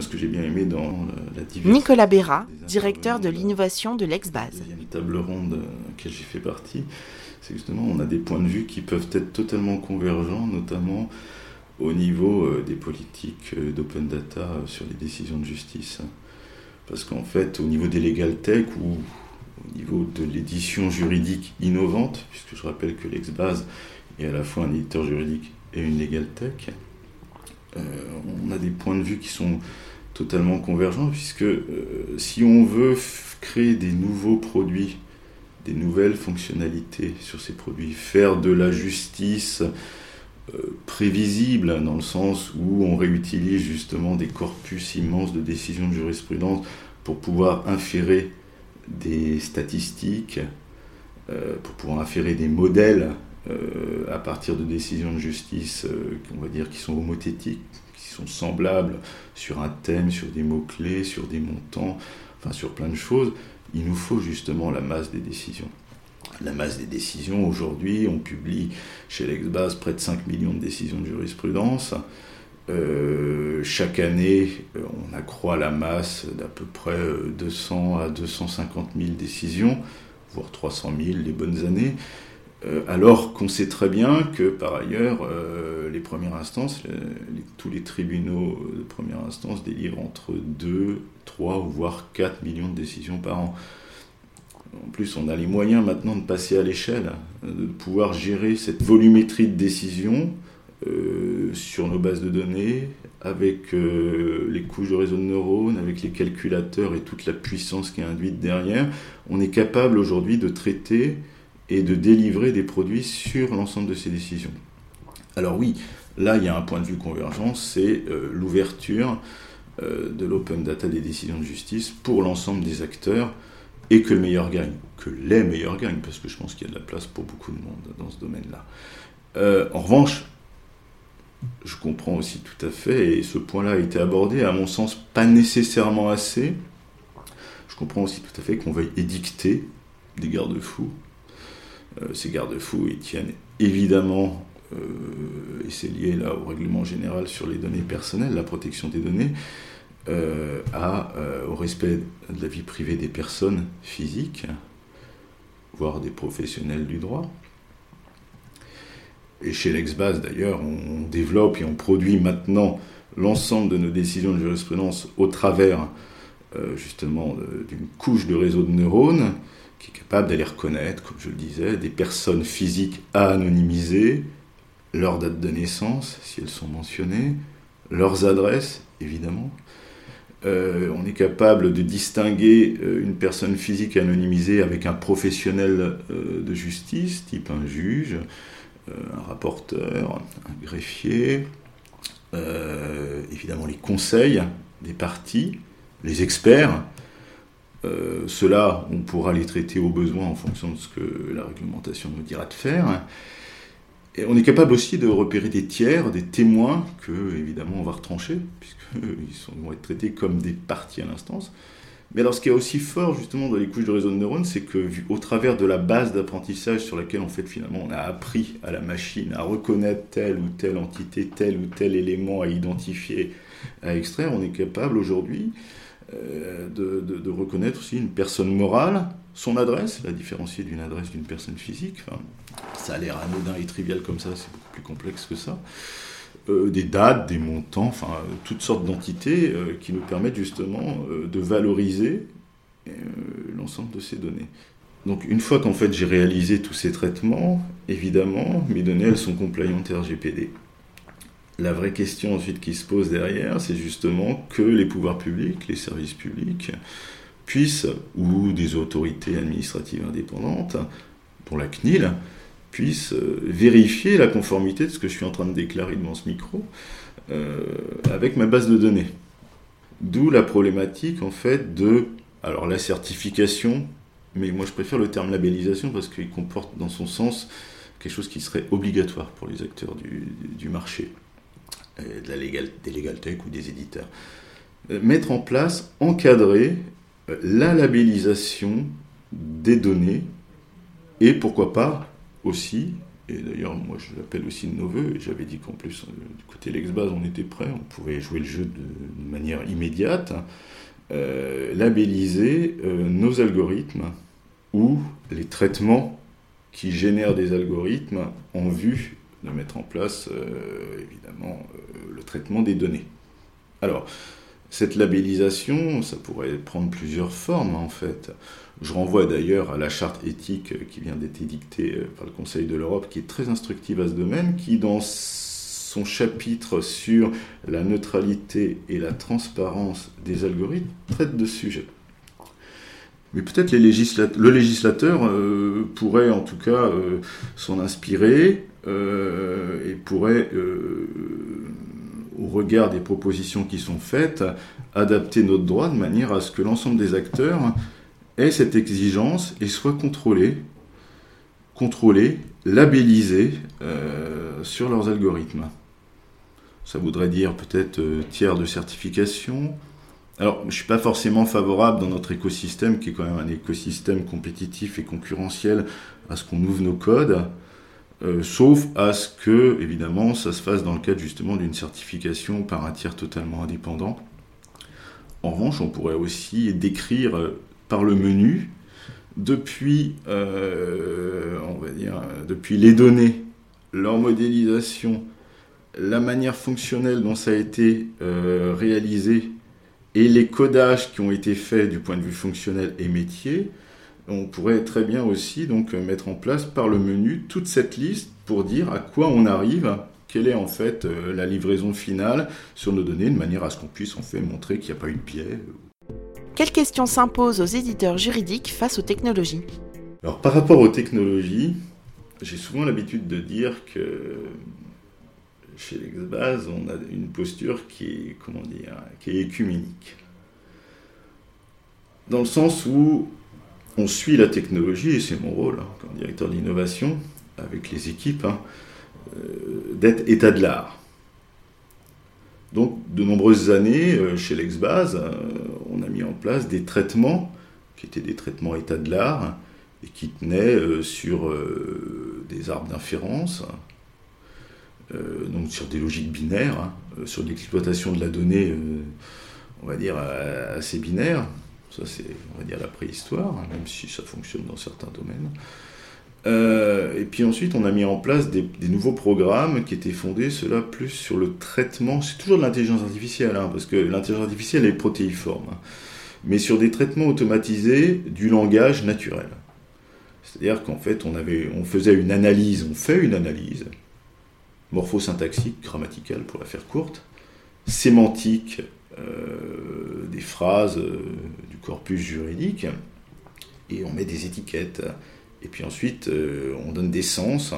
Ce que j'ai bien aimé dans la, diversité. Nicolas Béra, directeur de l'innovation de l'ex-base. Une table ronde à laquelle j'ai fait partie, c'est justement on a des points de vue qui peuvent être totalement convergents, notamment au niveau euh, des politiques euh, d'open data euh, sur les décisions de justice. Parce qu'en fait, au niveau des legal tech ou au niveau de l'édition juridique innovante, puisque je rappelle que l'ex-base est à la fois un éditeur juridique et une legal tech, on a des points de vue qui sont totalement convergent, puisque euh, si on veut créer des nouveaux produits, des nouvelles fonctionnalités sur ces produits, faire de la justice euh, prévisible, dans le sens où on réutilise justement des corpus immenses de décisions de jurisprudence pour pouvoir inférer des statistiques, euh, pour pouvoir inférer des modèles à partir de décisions de justice, on va dire, qui sont homothétiques, sont semblables sur un thème, sur des mots-clés, sur des montants, enfin sur plein de choses, il nous faut justement la masse des décisions. La masse des décisions, aujourd'hui, on publie chez l'Exbase près de 5 millions de décisions de jurisprudence. Euh, chaque année, euh, on accroît la masse d'à peu près 200 à 250 000 décisions, voire 300 000 les bonnes années. Euh, alors qu'on sait très bien que par ailleurs, euh, les premières instances, tous les tribunaux de première instance délivrent entre 2, 3 ou voire 4 millions de décisions par an. En plus, on a les moyens maintenant de passer à l'échelle, de pouvoir gérer cette volumétrie de décisions euh, sur nos bases de données, avec les couches de réseau de neurones, avec les calculateurs et toute la puissance qui est induite derrière. On est capable aujourd'hui de traiter et de délivrer des produits sur l'ensemble de ces décisions. Alors oui, là il y a un point de vue convergent, c'est l'ouverture de l'open data des décisions de justice pour l'ensemble des acteurs et que le meilleur gagne, que les meilleurs gagnent, parce que je pense qu'il y a de la place pour beaucoup de monde dans ce domaine-là. Euh, en revanche, je comprends aussi tout à fait, et ce point-là a été abordé, à mon sens, pas nécessairement assez. Je comprends aussi tout à fait qu'on veuille édicter des garde-fous. Euh, ces garde-fous, ils tiennent évidemment, euh, et c'est lié là au règlement général sur les données personnelles, la protection des données, euh, au respect de la vie privée des personnes physiques, voire des professionnels du droit. Et chez l'Exbase, d'ailleurs, on développe et on produit maintenant l'ensemble de nos décisions de jurisprudence au travers justement d'une couche de réseau de neurones qui est capable d'aller reconnaître, comme je le disais, des personnes physiques à anonymiser, leur date de naissance, si elles sont mentionnées, leurs adresses, évidemment, euh, on est capable de distinguer euh, une personne physique anonymisée avec un professionnel euh, de justice, type un juge, un rapporteur, un greffier, évidemment les conseils des parties, les experts. Cela, on pourra les traiter au besoin en fonction de ce que la réglementation nous dira de faire. Et on est capable aussi de repérer des tiers, des témoins que, évidemment, on va retrancher, puisqu'ils vont être traités comme des parties à l'instance. Mais alors, ce qui est aussi fort, justement, dans les couches de réseau de neurones, c'est que, au travers de la base d'apprentissage sur laquelle, en fait, finalement, on a appris à la machine à reconnaître telle ou telle entité, tel ou tel élément à identifier, à extraire, on est capable aujourd'hui euh, de, reconnaître aussi une personne morale, son adresse, la différencier d'une adresse d'une personne physique. ça a l'air anodin et trivial comme ça, c'est beaucoup plus complexe que ça. Euh, des dates, des montants, toutes sortes d'entités euh, qui nous permettent justement de valoriser l'ensemble de ces données. Donc une fois qu'en fait j'ai réalisé tous ces traitements, évidemment, mes données elles sont compliantes RGPD. La vraie question ensuite qui se pose derrière, c'est justement que les pouvoirs publics, les services publics, puissent, ou des autorités administratives indépendantes, pour la CNIL, puissent euh, vérifier la conformité de ce que je suis en train de déclarer devant ce micro euh, avec ma base de données. D'où la problématique en fait de la certification, mais moi je préfère le terme labellisation parce qu'il comporte dans son sens quelque chose qui serait obligatoire pour les acteurs du marché. Euh, de la des legal tech ou des éditeurs. Euh, mettre en place, encadrer euh, la labellisation des données et pourquoi pas aussi, et d'ailleurs moi je l'appelle aussi de nos voeux, et j'avais dit qu'en plus du côté Lexbase on était prêt, on pouvait jouer le jeu de, manière immédiate, labelliser nos algorithmes ou les traitements qui génèrent des algorithmes en vue de mettre en place, euh, évidemment, euh, le traitement des données. Alors, cette labellisation, ça pourrait prendre plusieurs formes, en fait. Je renvoie d'ailleurs à la charte éthique qui vient d'être édictée euh, par le Conseil de l'Europe, qui est très instructive à ce domaine, qui, dans son chapitre sur la neutralité et la transparence des algorithmes, traite de ce sujet. Mais peut-être le législateur pourrait en tout cas s'en inspirer et pourrait, euh, au regard des propositions qui sont faites, adapter notre droit de manière à ce que l'ensemble des acteurs aient cette exigence et soient contrôlés, contrôlés, labellisés euh, sur leurs algorithmes. Ça voudrait dire peut-être tiers de certification, alors, je ne suis pas forcément favorable dans notre écosystème, qui est quand même un écosystème compétitif et concurrentiel, à ce qu'on ouvre nos codes. Euh, sauf à ce que, évidemment, ça se fasse dans le cadre justement d'une certification par un tiers totalement indépendant. En revanche, on pourrait aussi décrire euh, par le menu, depuis, euh, depuis les données, leur modélisation, la manière fonctionnelle dont ça a été réalisé et les codages qui ont été faits du point de vue fonctionnel et métier, on pourrait très bien aussi donc mettre en place par le menu toute cette liste pour dire à quoi on arrive, quelle est en fait euh, la livraison finale sur nos données, de manière à ce qu'on puisse en fait montrer qu'il n'y a pas eu de biais. Quelles questions s'imposent aux éditeurs juridiques face aux technologies? Alors par rapport aux technologies, j'ai souvent l'habitude de dire que chez l'Exbase, on a une posture qui est, comment dire, qui est écuménique. Dans le sens où on suit la technologie, et c'est mon rôle hein, comme directeur d'innovation, avec les équipes, hein, euh, d'être état de l'art. Donc, de nombreuses années, euh, chez l'Exbase, euh, on a mis en place des traitements qui étaient des traitements état de l'art et qui tenaient sur des arbres d'inférence, donc sur des logiques binaires, hein, sur l'exploitation de la donnée, on va dire, assez binaire. Ça, c'est, on va dire, la préhistoire, hein, même si ça fonctionne dans certains domaines. Euh, et puis ensuite, on a mis en place des, nouveaux programmes qui étaient fondés, cela plus sur le traitement, c'est toujours de l'intelligence artificielle, hein, parce que l'intelligence artificielle est protéiforme, hein, mais sur des traitements automatisés du langage naturel. C'est-à-dire qu'en fait, on, avait, on faisait une analyse, on fait une analyse morphosyntaxique, grammaticale pour la faire courte, sémantique euh, des phrases euh, du corpus juridique, et on met des étiquettes. Et puis ensuite, euh, on donne des sens,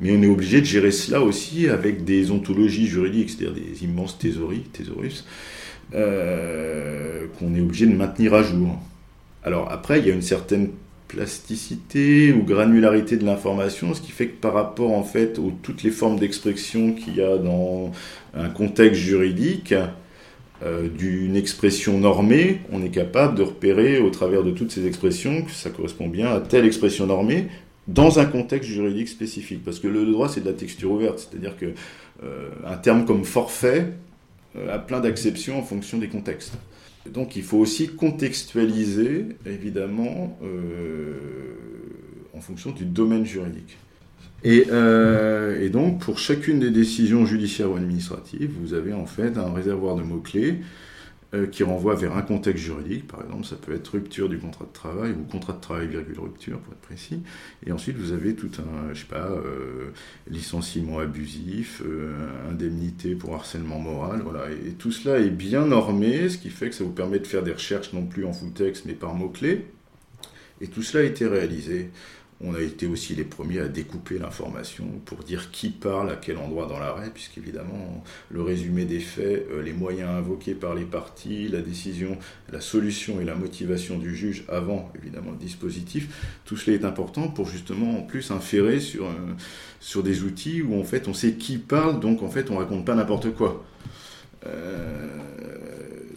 mais on est obligé de gérer cela aussi avec des ontologies juridiques, c'est-à-dire des immenses thésauries, thésaurus, qu'on est obligé de maintenir à jour. Alors après, il y a une certaine plasticité ou granularité de l'information, ce qui fait que par rapport en fait aux toutes les formes d'expression qu'il y a dans un contexte juridique, euh, d'une expression normée, on est capable de repérer au travers de toutes ces expressions que ça correspond bien à telle expression normée dans un contexte juridique spécifique. Parce que le droit, c'est de la texture ouverte, c'est-à-dire que euh, un terme comme forfait euh, a plein d'acceptions en fonction des contextes. Donc il faut aussi contextualiser, évidemment, en fonction du domaine juridique. Euh, et, donc, pour chacune des décisions judiciaires ou administratives, vous avez en fait un réservoir de mots-clés euh, qui renvoie vers un contexte juridique. Par exemple, ça peut être rupture du contrat de travail ou contrat de travail, virgule rupture, pour être précis. Et ensuite, vous avez tout un, je sais pas, euh, licenciement abusif, indemnité pour harcèlement moral. Voilà. Et, tout cela est bien normé, ce qui fait que ça vous permet de faire des recherches non plus en full texte, mais par mots-clés. Et tout cela a été réalisé. On a été aussi les premiers à découper l'information pour dire qui parle à quel endroit dans l'arrêt, puisqu'évidemment, le résumé des faits, euh, les moyens invoqués par les parties, la décision, la solution et la motivation du juge avant, évidemment, le dispositif, tout cela est important pour justement, en plus, inférer sur, euh, sur des outils où, en fait, on sait qui parle, donc, en fait, on raconte pas n'importe quoi. Euh,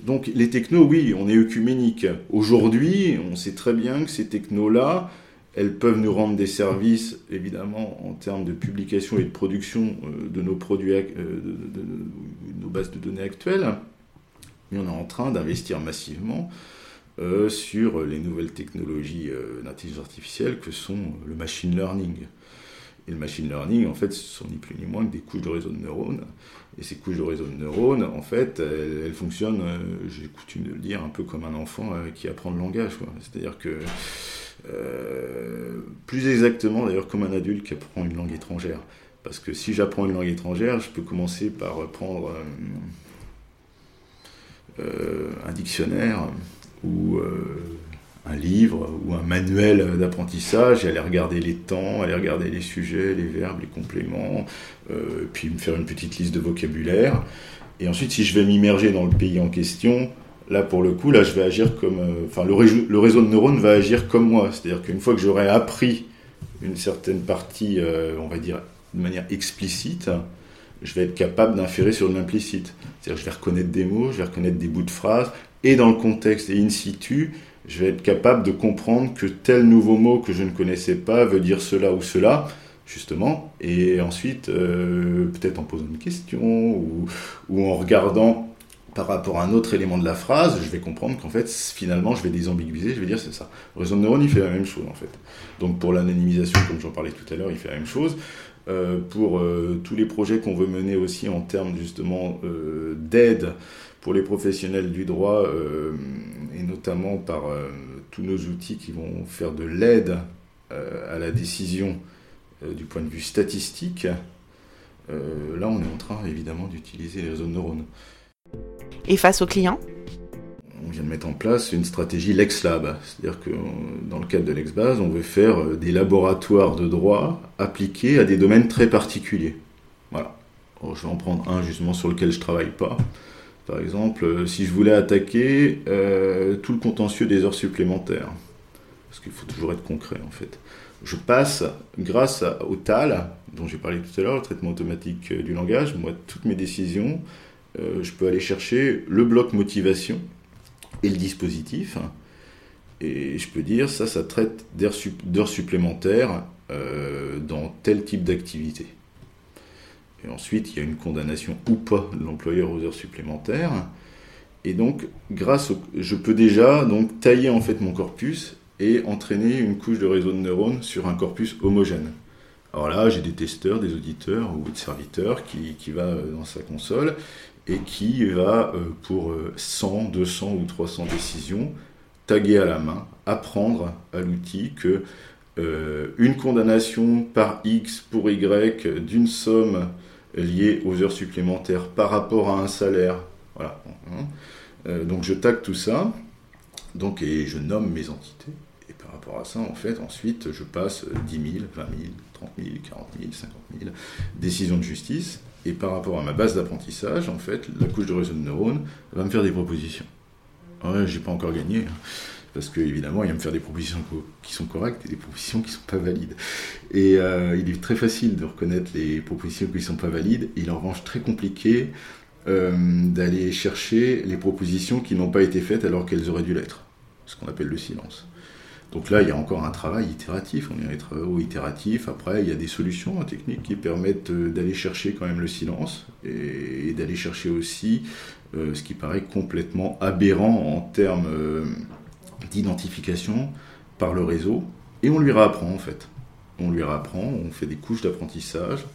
donc les technos, oui, on est œcuménique. Aujourd'hui, on sait très bien que ces technos-là, elles peuvent nous rendre des services, évidemment, en termes de publication et de production euh, de nos produits, euh, de, nos bases de données actuelles. Mais on est en train d'investir massivement euh, sur les nouvelles technologies d'intelligence artificielle que sont le machine learning. Et le machine learning, en fait, ce sont ni plus ni moins que des couches de réseau de neurones. Et ces couches de réseau de neurones, en fait, elles, fonctionnent, j'ai coutume de le dire, un peu comme un enfant qui apprend le langage. C'est-à-dire que euh, plus exactement d'ailleurs comme un adulte qui apprend une langue étrangère. Parce que si j'apprends une langue étrangère, je peux commencer par prendre euh, euh, un dictionnaire ou un livre ou un manuel d'apprentissage et aller regarder les temps, aller regarder les sujets, les verbes, les compléments, puis me faire une petite liste de vocabulaire. Et ensuite, si je vais m'immerger dans le pays en question, Là, pour le coup, là, je vais agir comme. Euh, enfin, le, réseau, de neurones va agir comme moi. C'est-à-dire qu'une fois que j'aurai appris une certaine partie, euh, on va dire, de manière explicite, je vais être capable d'inférer sur l'implicite. C'est-à-dire je vais reconnaître des mots, je vais reconnaître des bouts de phrases, et dans le contexte et in situ, je vais être capable de comprendre que tel nouveau mot que je ne connaissais pas veut dire cela ou cela, justement, et ensuite, euh, peut-être en posant une question ou en regardant par rapport à un autre élément de la phrase, je vais comprendre qu'en fait, finalement, je vais désambiguiser, je vais dire c'est ça. Le réseau de neurones, il fait la même chose, en fait. Donc, pour l'anonymisation, comme j'en parlais tout à l'heure, il fait la même chose. Euh, pour euh, tous les projets qu'on veut mener aussi en termes, justement, euh, d'aide pour les professionnels du droit, et notamment par tous nos outils qui vont faire de l'aide à la décision du point de vue statistique, là, on est en train, évidemment, d'utiliser les réseaux de neurones. Et face aux clients on vient de mettre en place une stratégie LexLab. C'est-à-dire que dans le cadre de LexBase, on veut faire euh, des laboratoires de droit appliqués à des domaines très particuliers. Voilà. je vais en prendre un justement sur lequel je travaille pas. Par exemple, euh, si je voulais attaquer euh, tout le contentieux des heures supplémentaires, parce qu'il faut toujours être concret en fait, je passe, grâce au TAL, dont j'ai parlé tout à l'heure, le traitement automatique du langage, moi, toutes mes décisions, je peux aller chercher le bloc motivation et le dispositif, et je peux dire, ça, ça traite d'heures supplémentaires dans tel type d'activité. Et ensuite, il y a une condamnation ou pas de l'employeur aux heures supplémentaires. Et donc, grâce au, je peux déjà donc tailler en fait mon corpus et entraîner une couche de réseau de neurones sur un corpus homogène. Alors là, j'ai des testeurs, des auditeurs ou des serviteurs qui, qui va euh, dans sa console et qui va euh, pour 100, euh, 200 ou 300 décisions taguer à la main, apprendre à l'outil que une condamnation par X pour Y d'une somme liées aux heures supplémentaires par rapport à un salaire. Voilà. Hein. Euh, donc je tag tout ça, donc, et je nomme mes entités. Et par rapport à ça, en fait, ensuite, je passe 10 000, 20 000, 30 000, 40 000, 50 000 décisions de justice. Et par rapport à ma base d'apprentissage, en fait, la couche de réseau de neurones va me faire des propositions. Ouais, j'ai pas encore gagné. Hein parce qu'évidemment, il va me faire des propositions qui sont correctes et des propositions qui sont pas valides. Et euh, il est très facile de reconnaître les propositions qui sont pas valides, il est en revanche très compliqué euh, d'aller chercher les propositions qui n'ont pas été faites alors qu'elles auraient dû l'être, ce qu'on appelle le silence. Donc là, il y a encore un travail itératif, on est dans les travaux itératifs. Après, il y a des solutions techniques qui permettent euh, d'aller chercher quand même le silence et, d'aller chercher aussi ce qui paraît complètement aberrant en termes d'identification par le réseau, et on lui réapprend en fait. On lui réapprend, on fait des couches d'apprentissage,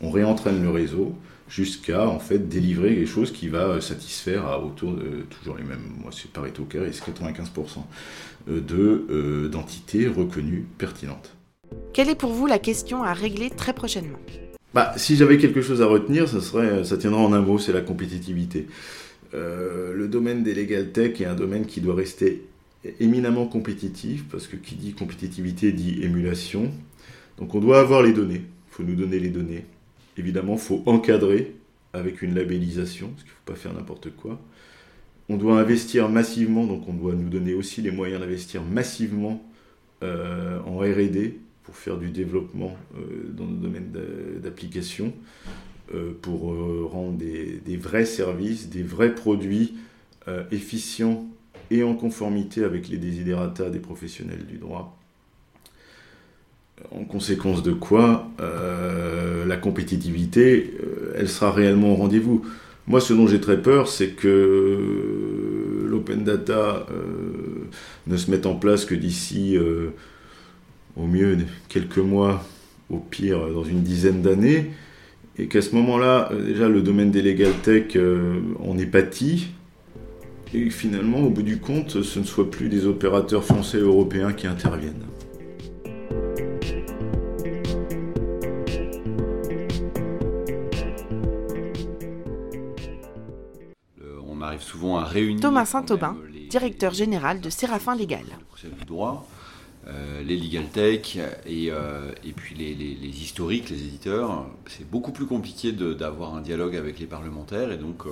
on réentraîne le réseau jusqu'à en fait délivrer quelque chose qui va satisfaire à autour de toujours les mêmes, moi c'est Pareto Carré, c'est 95% euh, de euh, d'entités reconnues pertinentes. Quelle est pour vous la question à régler très prochainement? Bah, si j'avais quelque chose à retenir, ça serait, ça tiendra en un mot, c'est la compétitivité. Euh, le domaine des legal tech est un domaine qui doit rester éminemment compétitif, parce que qui dit compétitivité dit émulation. Donc on doit avoir les données, il faut nous donner les données. Évidemment, il faut encadrer avec une labellisation, parce qu'il ne faut pas faire n'importe quoi. On doit investir massivement, donc on doit nous donner aussi les moyens d'investir massivement euh, en RD pour faire du développement euh, dans le domaine d'application, euh, pour rendre des, des, vrais services, des vrais produits efficients et en conformité avec les désidérata des professionnels du droit. En conséquence de quoi, la compétitivité, elle sera réellement au rendez-vous. Moi, ce dont j'ai très peur, c'est que l'open data euh, ne se mette en place que d'ici, au mieux, quelques mois, au pire, dans une dizaine d'années, et qu'à ce moment-là, déjà, le domaine des legal tech en est pâti, et finalement, au bout du compte, ce ne soit plus des opérateurs français et européens qui interviennent. Souvent à réunir Thomas Saint-Aubin, directeur général de Séraphin Légal. Le droit, euh, les legal tech et, euh, et puis les, les, historiques, les éditeurs. C'est beaucoup plus compliqué d'avoir un dialogue avec les parlementaires et donc euh,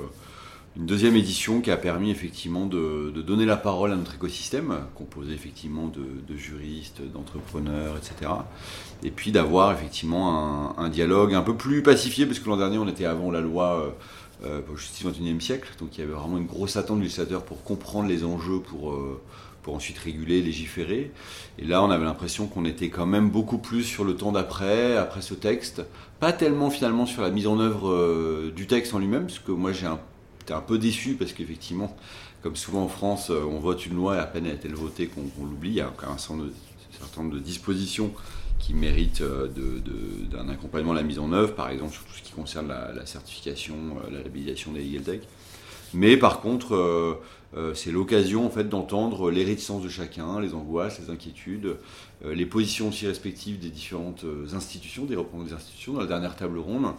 une deuxième édition qui a permis effectivement de, donner la parole à notre écosystème, composé effectivement de, juristes, d'entrepreneurs, etc. Et puis d'avoir effectivement un, dialogue un peu plus pacifié, parce que l'an dernier on était avant la loi euh, justice 21e siècle, donc il y avait vraiment une grosse attente du législateur pour comprendre les enjeux, pour, euh, pour ensuite réguler, légiférer. Et là on avait l'impression qu'on était quand même beaucoup plus sur le temps d'après, après ce texte, pas tellement finalement sur la mise en œuvre euh, du texte en lui-même, parce que moi j'ai un un peu déçu parce qu'effectivement, comme souvent en France, euh, on vote une loi et à peine est-elle votée qu'on l'oublie. Il y a quand même un certain nombre de, dispositions qui méritent euh, d'un accompagnement à la mise en œuvre, par exemple sur tout ce qui concerne la, certification, euh, la labellisation des legal tech. Mais par contre, c'est l'occasion en fait d'entendre les réticences de chacun, les angoisses, les inquiétudes, les positions aussi respectives des différentes institutions, des représentants des institutions. Dans la dernière table ronde,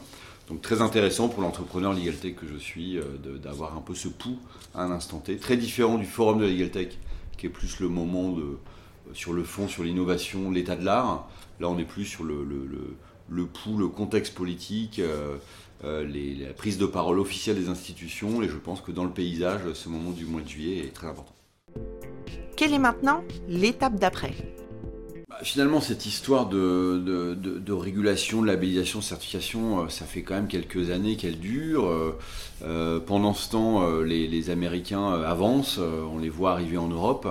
donc très intéressant pour l'entrepreneur Legal Tech que je suis euh, d'avoir un peu ce pouls à un instant T. Très différent du forum de Legal Tech qui est plus le moment de, euh, sur le fond, sur l'innovation, l'état de l'art. Là on est plus sur le, le pouls, le contexte politique, les, la prise de parole officielle des institutions. Et je pense que dans le paysage, ce moment du mois de juillet est très important. Quelle est maintenant l'étape d'après? Bah, Finalement, cette histoire de, de, régulation, de labellisation, de certification, ça fait quand même quelques années qu'elle dure. pendant ce temps, les, les Américains avancent, on les voit arriver en Europe.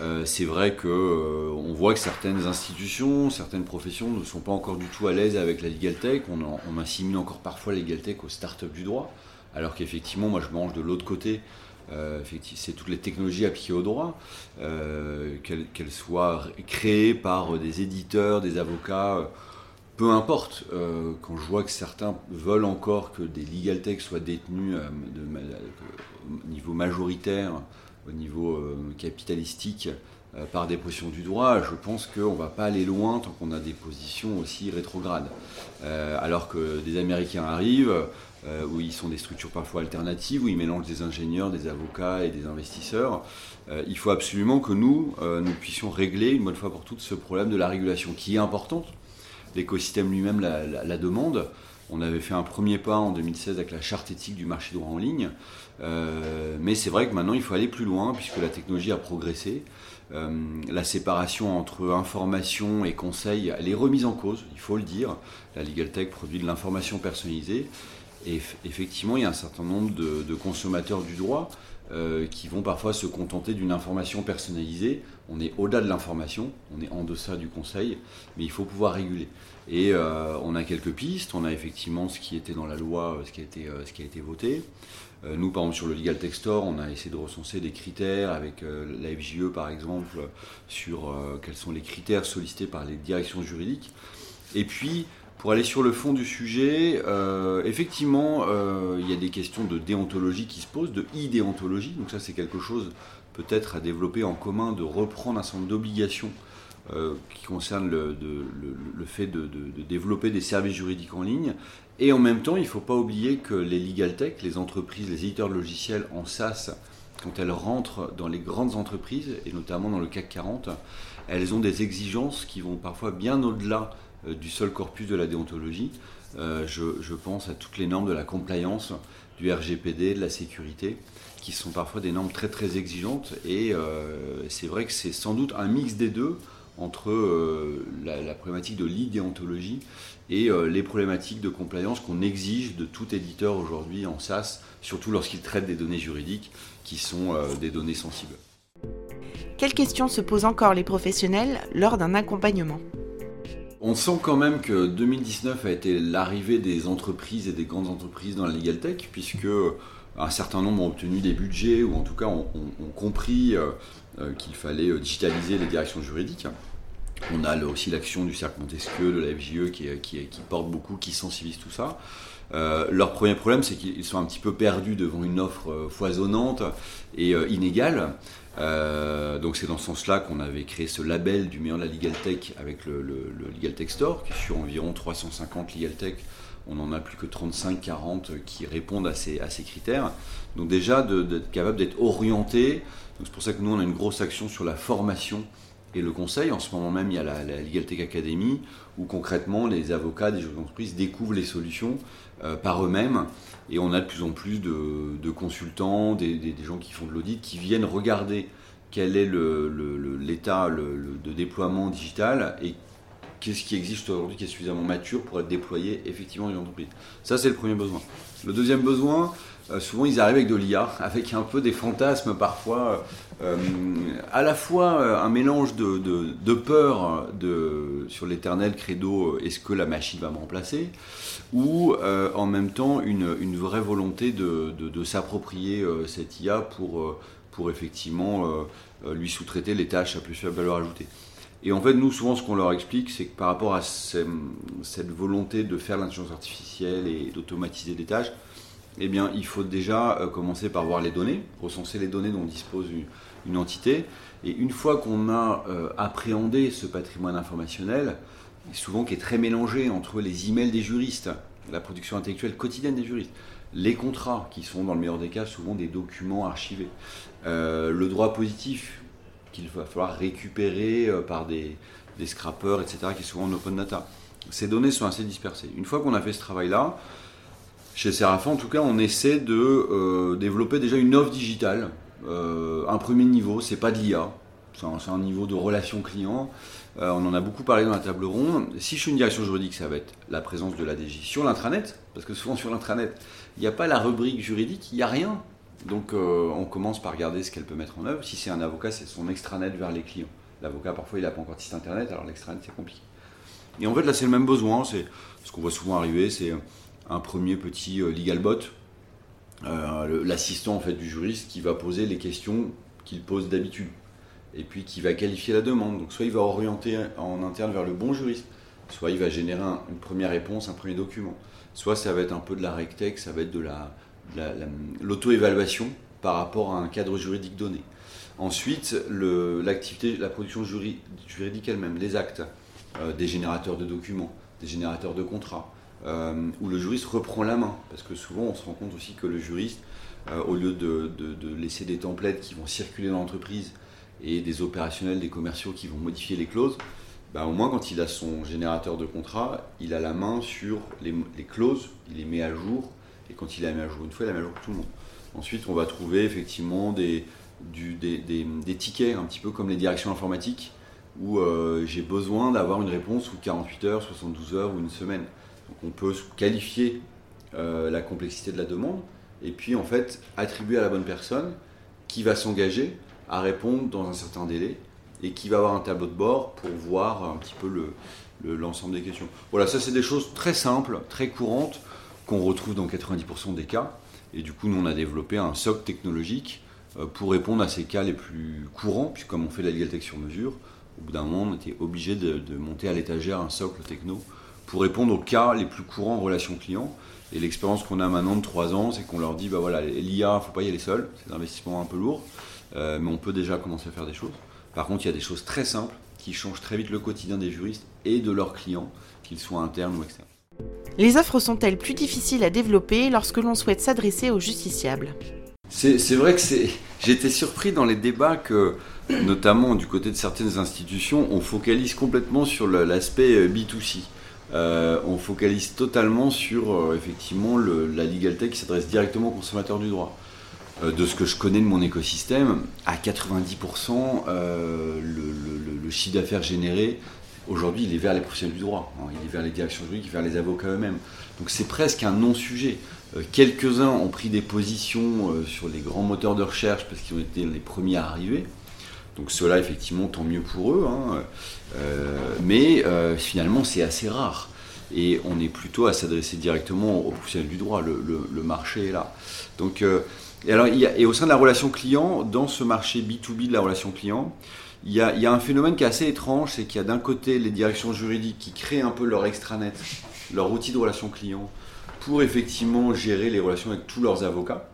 Euh, c'est vrai qu'on euh, voit que certaines institutions, certaines professions ne sont pas encore du tout à l'aise avec la legal tech. On, on assimile encore parfois la legal tech aux start-up du droit, alors qu'effectivement, moi je mange de l'autre côté. Euh, c'est toutes les technologies appliquées au droit, qu'elles soient créées par des éditeurs, des avocats, peu importe. quand je vois que certains veulent encore que des legal tech soient détenus au niveau majoritaire au niveau euh, capitalistique euh, par des du droit, je pense qu'on ne va pas aller loin tant qu'on a des positions aussi rétrogrades. Euh, alors que des Américains arrivent, où ils sont des structures parfois alternatives, où ils mélangent des ingénieurs, des avocats et des investisseurs, il faut absolument que nous, nous puissions régler une bonne fois pour toutes ce problème de la régulation qui est importante. L'écosystème lui-même la, demande. On avait fait un premier pas en 2016 avec la charte éthique du marché droit en ligne. Euh, mais c'est vrai que maintenant il faut aller plus loin puisque la technologie a progressé. Euh, la séparation entre information et conseil, elle est remise en cause, il faut le dire. La Legal Tech produit de l'information personnalisée. Et effectivement, il y a un certain nombre de, consommateurs du droit euh, qui vont parfois se contenter d'une information personnalisée. On est au-delà de l'information, on est en deçà du conseil, mais il faut pouvoir réguler. Et on a quelques pistes, on a effectivement ce qui était dans la loi, ce qui a été, ce qui a été voté. Euh, nous, par exemple, sur le Legal Tech Store, on a essayé de recenser des critères avec euh, la FJE, par exemple, sur euh, quels sont les critères sollicités par les directions juridiques. Et puis, pour aller sur le fond du sujet, effectivement, il y a des questions de déontologie qui se posent, de idéontologie. Donc ça, c'est quelque chose peut-être à développer en commun, de reprendre un certain nombre d'obligations qui concernent le, fait de, développer des services juridiques en ligne et en même temps, il ne faut pas oublier que les legal tech, les entreprises, les éditeurs de logiciels en SaaS, quand elles rentrent dans les grandes entreprises, et notamment dans le CAC 40, elles ont des exigences qui vont parfois bien au-delà euh, du seul corpus de la déontologie. Euh, je, pense à toutes les normes de la compliance, du RGPD, de la sécurité, qui sont parfois des normes très très exigeantes. Et euh, c'est vrai que c'est sans doute un mix des deux entre la, la, problématique de l'idéontologie et euh, les problématiques de compliance qu'on exige de tout éditeur aujourd'hui en SaaS, surtout lorsqu'il traite des données juridiques qui sont euh, des données sensibles. Quelles questions se posent encore les professionnels lors d'un accompagnement? On sent quand même que 2019 a été l'arrivée des entreprises et des grandes entreprises dans la legal tech, puisque un certain nombre ont obtenu des budgets ou en tout cas ont, compris euh, qu'il fallait digitaliser les directions juridiques. On a aussi l'action du cercle Montesquieu, de la FJE qui, porte beaucoup, qui sensibilise tout ça. Euh, leur premier problème, c'est qu'ils sont un petit peu perdus devant une offre euh, foisonnante et euh, inégale. donc c'est dans ce sens-là qu'on avait créé ce label du meilleur de la Legal Tech avec le, Legal Tech Store, qui sur environ 350 Legal Tech. On n'en a plus que 35-40 qui répondent à ces, à ces critères. Donc déjà, d'être capable d'être orienté. C'est pour ça que nous, on a une grosse action sur la formation et le conseil. En ce moment même, il y a la, Legal Tech Academy où concrètement les avocats des entreprises découvrent les solutions euh, par eux-mêmes. Et on a de plus en plus de, consultants, des, gens qui font de l'audit, qui viennent regarder quel est l'état de déploiement digital et qu'est-ce qui existe aujourd'hui qui est suffisamment mature pour être déployé effectivement dans une entreprise. Ça, c'est le premier besoin. Le deuxième besoin, euh, souvent ils arrivent avec de l'IA, avec un peu des fantasmes parfois, euh, à la fois euh, un mélange de, peur de, sur l'éternel credo, est-ce que la machine va me remplacer, ou en même temps une, vraie volonté de, s'approprier cette IA pour, pour effectivement lui sous-traiter les tâches à plus faible valeur ajoutée. Et en fait, nous, souvent, ce qu'on leur explique, c'est que par rapport à cette volonté de faire l'intelligence artificielle et d'automatiser des tâches, eh bien, il faut déjà euh, commencer par voir les données, recenser les données dont dispose une, entité. Et une fois qu'on a euh, appréhendé ce patrimoine informationnel, souvent qui est très mélangé entre les emails des juristes, la production intellectuelle quotidienne des juristes, les contrats, qui sont dans le meilleur des cas souvent des documents archivés, euh, le droit positif, qu'il va falloir récupérer par des, des scrappers, etc., qui est souvent en open data ces données sont assez dispersées. Une fois qu'on a fait ce travail-là, chez Serafa, en tout cas, on essaie de euh, développer déjà une offre digitale. Euh, un premier niveau, c'est pas de l'IA, c'est un, niveau de relation client. Euh, on en a beaucoup parlé dans la table ronde. Si je suis une direction juridique, ça va être la présence de l'ADJ sur l'intranet, parce que souvent sur l'intranet, il n'y a pas la rubrique juridique, il n'y a rien. Donc on commence par regarder ce qu'elle peut mettre en œuvre. Si c'est un avocat, c'est son extranet vers les clients. L'avocat, parfois, il n'a pas encore de site internet, alors l'extranet, c'est compliqué. Et en fait, là, c'est le même besoin. C'est ce qu'on voit souvent arriver, c'est un premier petit euh, legal bot, euh, l'assistant en fait du juriste qui va poser les questions qu'il pose d'habitude et puis qui va qualifier la demande. Donc soit il va orienter en interne vers le bon juriste, soit il va générer une première réponse, un premier document. Soit ça va être un peu de la rectech, ça va être de la, l'auto-évaluation par rapport à un cadre juridique donné. Ensuite, l'activité, la production juridique elle-même, les actes, euh, des générateurs de documents, des générateurs de contrats, euh, où le juriste reprend la main. Parce que souvent, on se rend compte aussi que le juriste, euh, au lieu de, laisser des templates qui vont circuler dans l'entreprise et des opérationnels, des commerciaux qui vont modifier les clauses, bah, au moins quand il a son générateur de contrat, il a la main sur les, clauses, il les met à jour, et quand il les met à jour une fois, il les met à jour tout le monde. Ensuite, on va trouver effectivement des, des, tickets, un petit peu comme les directions informatiques, où euh, j'ai besoin d'avoir une réponse sous 48 heures, 72 heures ou une semaine. On peut qualifier euh, la complexité de la demande et puis en fait attribuer à la bonne personne qui va s'engager à répondre dans un certain délai et qui va avoir un tableau de bord pour voir un petit peu l'ensemble le, des questions. Voilà, ça c'est des choses très simples, très courantes qu'on retrouve dans 90% des cas. Et du coup, nous on a développé un socle technologique euh, pour répondre à ces cas les plus courants, puisque comme on fait la Legal sur mesure, au bout d'un moment, on était obligé de, de monter à l'étagère un socle techno pour répondre aux cas les plus courants en relation client. Et l'expérience qu'on a maintenant de 3 ans, c'est qu'on leur dit, bah voilà, l'IA, il ne faut pas y aller seul, c'est un investissement un peu lourd, euh, mais on peut déjà commencer à faire des choses. Par contre, il y a des choses très simples qui changent très vite le quotidien des juristes et de leurs clients, qu'ils soient internes ou externes. Les offres sont-elles plus difficiles à développer lorsque l'on souhaite s'adresser aux justiciables C'est vrai que. J'étais surpris dans les débats que, notamment du côté de certaines institutions, on focalise complètement sur l'aspect euh, B2C. Euh, on focalise totalement sur euh, effectivement la Legal Tech qui s'adresse directement aux consommateurs du droit. Euh, de ce que je connais de mon écosystème, à 90%, le, chiffre d'affaires généré, aujourd'hui, il est vers les professionnels du droit, hein. il est vers les directions juridiques, vers les avocats eux-mêmes. Donc c'est presque un non-sujet. Quelques-uns ont pris des positions sur les grands moteurs de recherche parce qu'ils ont été les premiers à arriver. Donc cela, effectivement, tant mieux pour eux. Hein. Euh, mais euh, finalement, c'est assez rare. Et on est plutôt à s'adresser directement aux professionnels du droit. Le, marché est là. Donc, euh, et, alors, il y a, et au sein de la relation client, dans ce marché B2B de la relation client, il y a un phénomène qui est assez étrange, c'est qu'il y a d'un côté les directions juridiques qui créent un peu leur extranet, leur outil de relation client, pour effectivement gérer les relations avec tous leurs avocats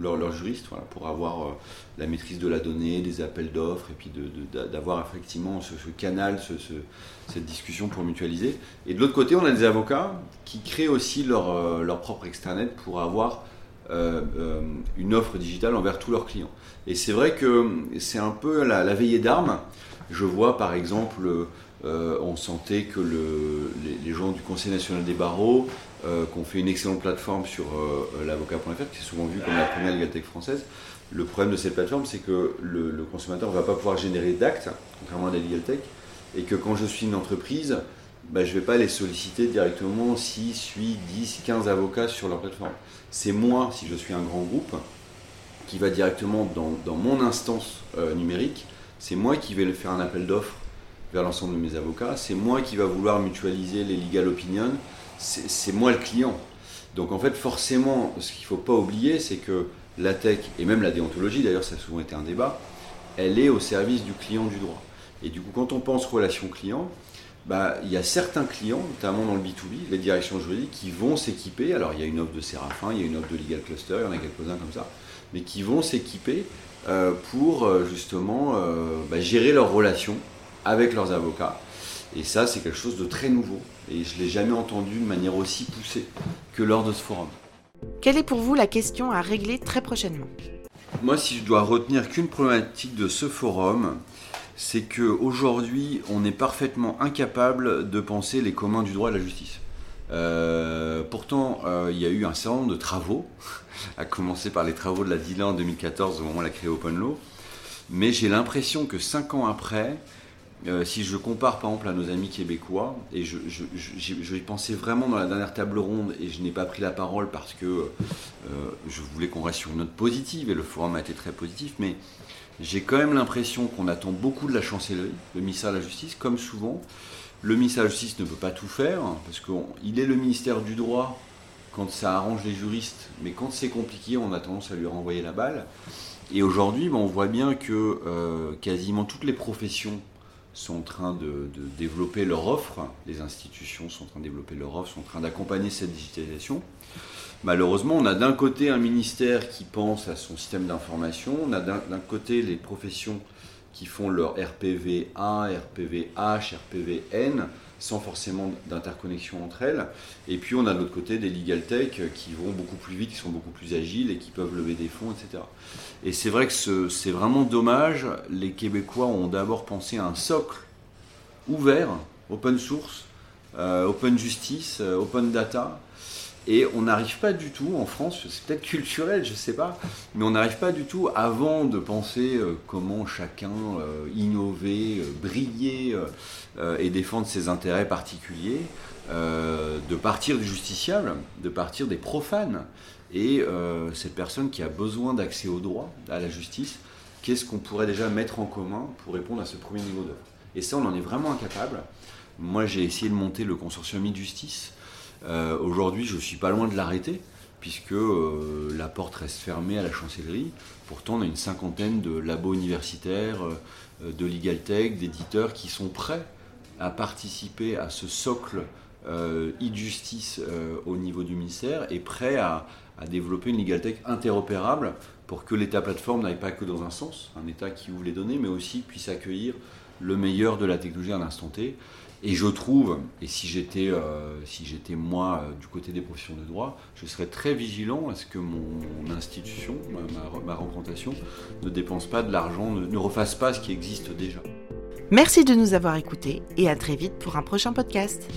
leurs juristes, voilà, pour avoir euh, la maîtrise de la donnée, des appels d'offres, et puis d'avoir effectivement ce, canal, cette discussion pour mutualiser. Et de l'autre côté, on a des avocats qui créent aussi leur, euh, leur propre extranet pour avoir euh, une offre digitale envers tous leurs clients. Et c'est vrai que c'est un peu la, veillée d'armes. Je vois par exemple, on sentait que le, les, gens du Conseil national des barreaux euh, qu'on fait une excellente plateforme sur euh, l'avocat.fr, qui est souvent vue comme la première Legaltech française. Le problème de cette plateforme, c'est que le, consommateur ne va pas pouvoir générer d'actes, contrairement à la Legaltech, et que quand je suis une entreprise, bah, je ne vais pas les solliciter directement 6, 8, 10, 15 avocats sur leur plateforme. C'est moi, si je suis un grand groupe, qui va directement dans, mon instance euh, numérique, c'est moi qui vais faire un appel d'offres vers l'ensemble de mes avocats, c'est moi qui va vouloir mutualiser les legal opinions, c'est moi le client. Donc en fait, forcément, ce qu'il ne faut pas oublier, c'est que la tech, et même la déontologie, d'ailleurs ça a souvent été un débat, elle est au service du client du droit. Et du coup, quand on pense relation client, bah, il y a certains clients, notamment dans le B2B, les directions juridiques, qui vont s'équiper. Alors, il y a une offre de Séraphin, il y a une offre de Legal Cluster, il y en a quelques-uns comme ça, mais qui vont s'équiper euh, pour euh, justement euh, bah, gérer leurs relations avec leurs avocats et ça, c'est quelque chose de très nouveau. Et je ne l'ai jamais entendu de manière aussi poussée que lors de ce forum. Quelle est pour vous la question à régler très prochainement? Moi, si je dois retenir qu'une problématique de ce forum, c'est qu'aujourd'hui, on est parfaitement incapable de penser les communs du droit et de la justice. Euh, pourtant, euh, il y a eu un certain nombre de travaux, à commencer par les travaux de la DILA en 2014, au moment où elle a créé Open Law. Mais j'ai l'impression que cinq ans après, euh, si je compare par exemple à nos amis québécois, et je, je, pensais vraiment dans la dernière table ronde et je n'ai pas pris la parole parce que je voulais qu'on reste sur une note positive et le forum a été très positif, mais j'ai quand même l'impression qu'on attend beaucoup de la chancellerie, le ministère de la Justice, comme souvent. Le ministère de la Justice ne peut pas tout faire, parce qu'il est le ministère du droit quand ça arrange les juristes, mais quand c'est compliqué, on a tendance à lui renvoyer la balle. Et aujourd'hui, ben, on voit bien que euh, quasiment toutes les professions sont en train de, développer leur offre, les institutions sont en train de développer leur offre, sont en train d'accompagner cette digitalisation. Malheureusement, on a d'un côté un ministère qui pense à son système d'information, on a d'un côté les professions qui font leur RPV-A, RPV-H, RPV-N, sans forcément d'interconnexion entre elles. Et puis on a de l'autre côté des legal tech qui vont beaucoup plus vite, qui sont beaucoup plus agiles et qui peuvent lever des fonds, etc. Et c'est vrai que c'est vraiment dommage. Les Québécois ont d'abord pensé à un socle ouvert, open source, euh, open justice, euh, open data, et on n'arrive pas du tout, en France, c'est peut-être culturel, je ne sais pas, mais on n'arrive pas du tout, avant de penser euh, comment chacun euh, innover, euh, briller et défendre ses intérêts particuliers, de partir du justiciable, de partir des profanes. Et cette personne qui a besoin d'accès au droit, à la justice, qu'est-ce qu'on pourrait déjà mettre en commun pour répondre à ce premier niveau d'œuvre? Et ça, on en est vraiment incapable. Moi, j'ai essayé de monter le consortium e-justice euh, aujourd'hui, je ne suis pas loin de l'arrêter, puisque euh, la porte reste fermée à la chancellerie. Pourtant, on a une cinquantaine de labos universitaires, euh, de legal tech, d'éditeurs qui sont prêts à participer à ce socle e-justice au niveau du ministère et prêts à, développer une legal tech interopérable pour que l'État plateforme n'aille pas que dans un sens, un État qui ouvre les données, mais aussi puisse accueillir le meilleur de la technologie à un instant T. Et je trouve, et si j'étais euh, moi euh, du côté des professions de droit, je serais très vigilant à ce que mon, institution, ma, représentation, ne dépense pas de l'argent, ne refasse pas ce qui existe déjà. Merci de nous avoir écoutés et à très vite pour un prochain podcast.